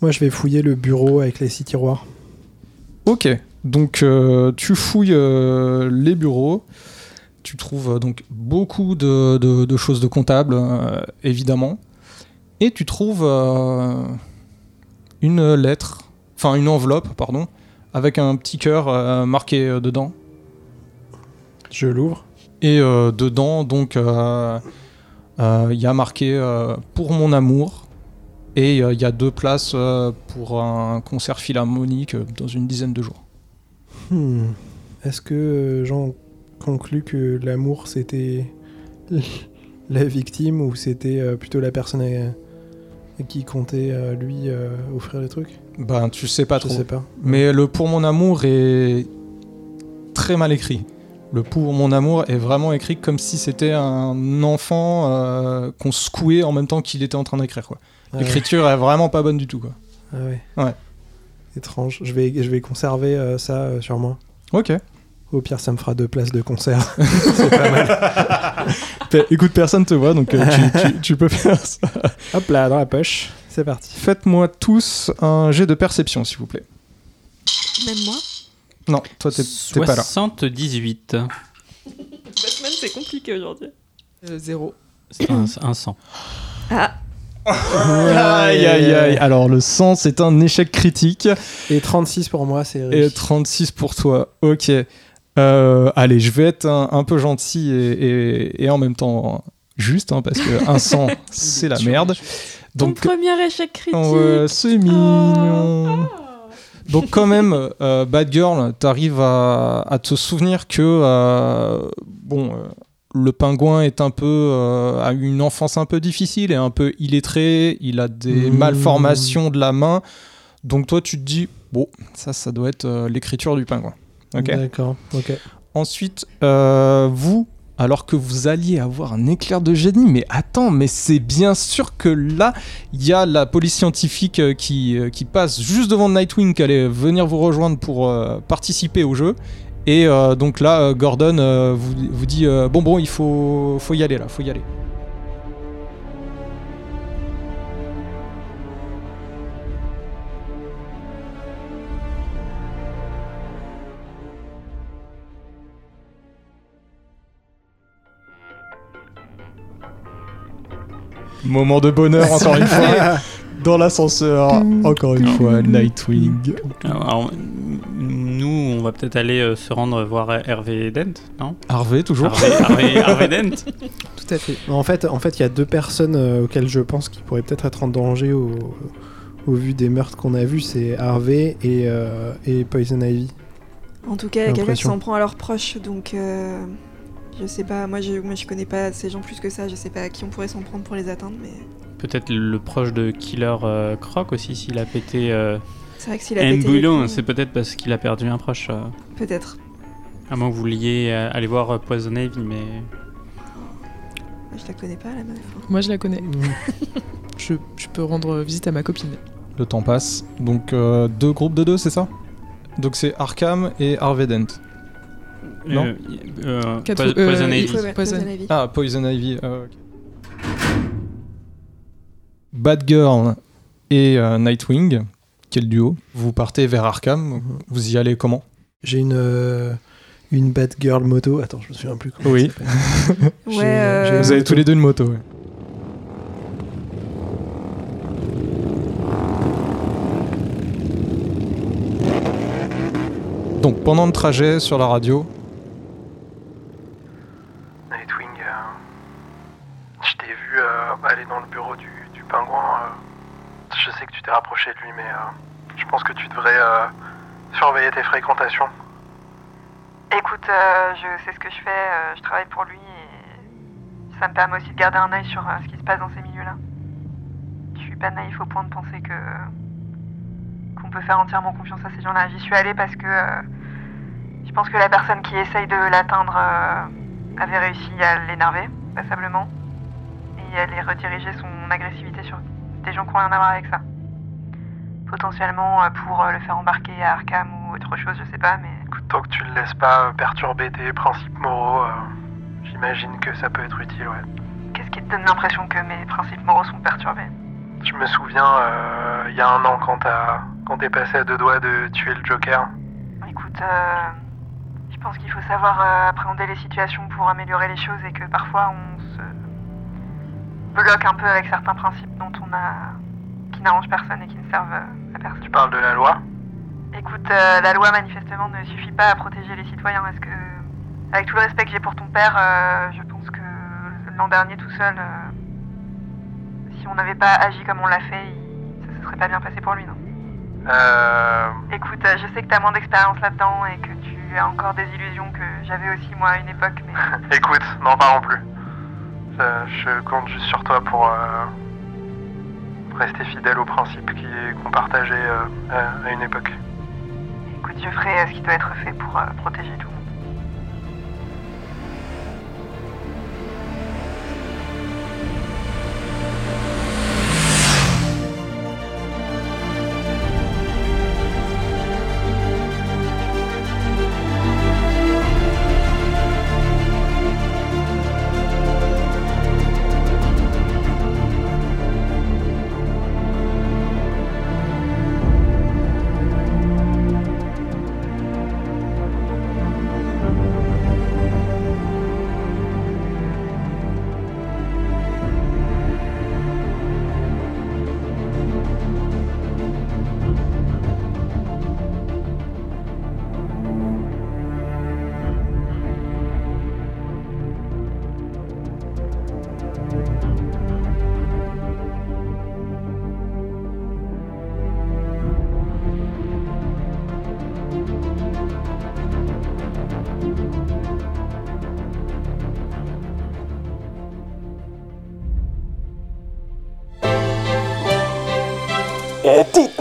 Moi, je vais fouiller le bureau avec les six tiroirs. Ok, donc euh, tu fouilles euh, les bureaux, tu trouves euh, donc beaucoup de, de- de choses de comptable, euh, évidemment, et tu trouves euh, une lettre, enfin une enveloppe, pardon, avec un petit cœur marqué dedans. Je l'ouvre. Et dedans, donc, il y a marqué pour mon amour. Et il y a deux places pour un concert philharmonique dans une dizaine de jours. Hmm. Est-ce que j'en conclus que l'amour c'était <laughs> la victime ou c'était euh, plutôt la personne à- à qui comptait euh, lui euh, offrir les trucs? Ben, tu sais pas Je trop. sais pas. Mais le pour mon amour est très mal écrit. Le pour mon amour est vraiment écrit comme si c'était un enfant euh, qu'on secouait en même temps qu'il était en train d'écrire. quoi. Ah ouais. L'écriture est vraiment pas bonne du tout. Quoi. Ah ouais. Ouais. Étrange. Je vais, je vais conserver euh, ça euh, sur moi. Ok. Au pire, ça me fera deux places de concert. <laughs> c'est pas mal. <laughs> Écoute, personne te voit, donc euh, tu, tu- tu peux faire ça. Hop là, dans la poche. C'est parti. Faites-moi tous un jet de perception, s'il vous plaît. Même moi? Non, toi, t'es t'es pas là. 78. Batman, c'est compliqué aujourd'hui. Euh, zéro. C'est un, un 100. Ah, Aïe, aïe, aïe. Alors, le 100, c'est un échec critique. Et 36 pour moi, c'est Et réussi. 36 pour toi. Ok. Euh, allez, je vais être un, un peu gentil et, et- et en même temps juste, hein, parce que un 100, <laughs> c'est la merde. ton Donc, premier échec critique. c'est mignon. Donc quand même, euh, Bad Girl, t'arrives à, à te souvenir que euh, bon, euh, le pingouin est un peu a une enfance un peu difficile et un peu illettré. Il a des Mmh. malformations de la main. Donc toi, tu te dis bon, ça, ça doit être l'écriture du pingouin. Ok. D'accord. Ensuite, euh, vous, alors que vous alliez avoir un éclair de génie, mais attends, mais c'est bien sûr que là, il y a la police scientifique euh, qui, euh, qui passe juste devant Nightwing, qui allait venir vous rejoindre pour euh, participer au jeu. Et euh, donc là, Gordon vous, vous dit bon, bon, il faut, faut y aller là, faut y aller. Moment de bonheur, encore une fois, <laughs> dans l'ascenseur, encore une fois, Nightwing. Alors, nous, on va peut-être aller euh, se rendre voir Hervé Dent, non? Harvey, toujours. Harvey, Harvey- <laughs> Harvey Dent Tout à fait. En fait, en fait, il y a deux personnes euh, auxquelles je pense qui pourraient peut-être être en danger au, au vu des meurtres qu'on a vus. C'est Harvey et, euh, et Poison Ivy. En tout cas, il y a quelqu'un qui L'impression. s'en prend à leurs proches, donc euh, je sais pas. Moi je, moi, je connais pas ces gens plus que ça. Je sais pas à qui on pourrait s'en prendre pour les atteindre, mais Peut-être le proche de Killer euh, Croc aussi, s'il a pété euh, c'est vrai que s'il a pété boulon, c'est peut-être parce qu'il a perdu un proche. euh, peut-être. à moins que vous vouliez euh, aller voir euh, Poison Ivy, mais Je la connais pas la meuf. hein. Moi, je la connais. <laughs> Je, je peux rendre visite à ma copine. Le temps passe. Donc euh, deux groupes de deux, c'est ça? Donc c'est Arkham et Harvey Dent. Non. Euh, euh, euh, Poison Ivy. Poison. Ah, Poison Ivy. euh, ok. Batgirl et euh, Nightwing, quel duo? Vous partez vers Arkham. Vous y allez comment? J'ai une euh, une Batgirl moto. Attends, je me souviens plus. Comment Oui. <laughs> Ouais, euh, Vous avez tous les deux une moto. ouais. Donc pendant le trajet sur la radio, Nightwing, euh, je t'ai vu euh, aller dans le bureau du, du pingouin. euh, je sais que tu t'es rapproché de lui, mais euh, je pense que tu devrais euh, surveiller tes fréquentations. Écoute, euh, je sais ce que je fais, euh, je travaille pour lui et ça me permet aussi de garder un œil sur euh, ce qui se passe dans ces milieux-là. Je suis pas naïf au point de penser que qu'on peut faire entièrement confiance à ces gens-là. J'y suis allée parce que je pense que la personne qui essaye de l'atteindre avait réussi à l'énerver, passablement, et à les rediriger son agressivité sur des gens qui n'ont rien à voir avec ça. potentiellement pour le faire embarquer à Arkham ou autre chose, je sais pas, mais Écoute, tant que tu le laisses pas perturber tes principes moraux, euh, j'imagine que ça peut être utile, ouais. qu'est-ce qui te donne l'impression que mes principes moraux sont perturbés? Je me souviens, euh, il y a un an, quand t'as quand t'es passé à deux doigts de tuer le Joker. Écoute, euh, je pense qu'il faut savoir appréhender les situations pour améliorer les choses et que parfois on se bloque un peu avec certains principes dont on a qui n'arrangent personne et qui ne servent à personne. Tu parles de la loi? Écoute, euh, la loi manifestement ne suffit pas à protéger les citoyens. Est-ce que, avec tout le respect que j'ai pour ton père, euh, je pense que l'an dernier tout seul, euh, si on n'avait pas agi comme on l'a fait, il- ça se serait pas bien passé pour lui, non Euh... Écoute, je sais que tu as moins d'expérience là-dedans et que tu as encore des illusions que j'avais aussi moi à une époque, mais <laughs> Écoute, n'en parlons plus. Euh, je compte juste sur toi pour euh, rester fidèle aux principes qu'on partageait euh, à, à une époque. Je ferai ce qui doit être fait pour euh, protéger tout.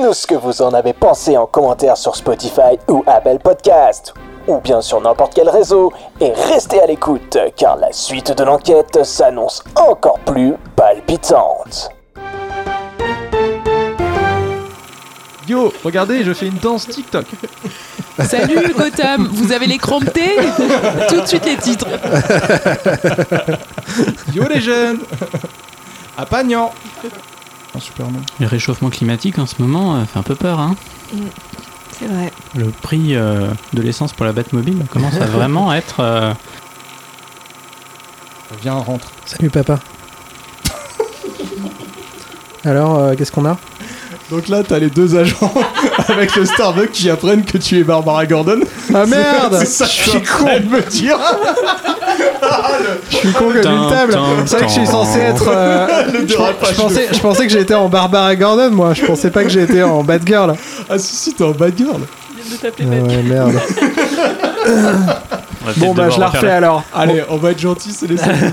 Dites-nous ce que vous en avez pensé en commentaire sur Spotify ou Apple Podcast, ou bien sur n'importe quel réseau, et restez à l'écoute, car la suite de l'enquête s'annonce encore plus palpitante. Yo, regardez, je fais une danse TikTok. <laughs> Salut Gotham, vous avez les crampés <laughs> Tout de suite les titres. Yo les jeunes À Pagnan Un super nom. Le réchauffement climatique en ce moment euh, fait un peu peur. Hein C'est vrai. le prix euh, de l'essence pour la Batmobile commence à <laughs> vraiment être. euh, Viens, rentre. Salut papa. <laughs> Alors, euh, qu'est-ce qu'on a? Donc là, t'as les deux agents <laughs> avec le Starbucks qui apprennent que tu es Barbara Gordon. Ah merde C'est ça Je suis train de me dire Je suis con comme une table C'est vrai que je suis censé être... euh, <laughs> Le je, pensais, je pensais que j'étais en Barbara Gordon, moi. Je pensais pas que j'étais en Batgirl. Ah si, si, t'es en bad girl. Ah ouais, merde. Bon bah je la refais alors. Allez, on va être gentil, c'est les scènes <laughs>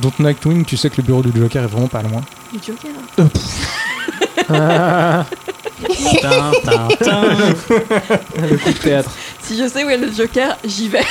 Donc Nightwing, tu sais que le bureau du Joker est vraiment pas loin. Le Joker. Ah, Tin, tin, tin. le coup de théâtre. Si je sais où est le Joker, j'y vais. <laughs>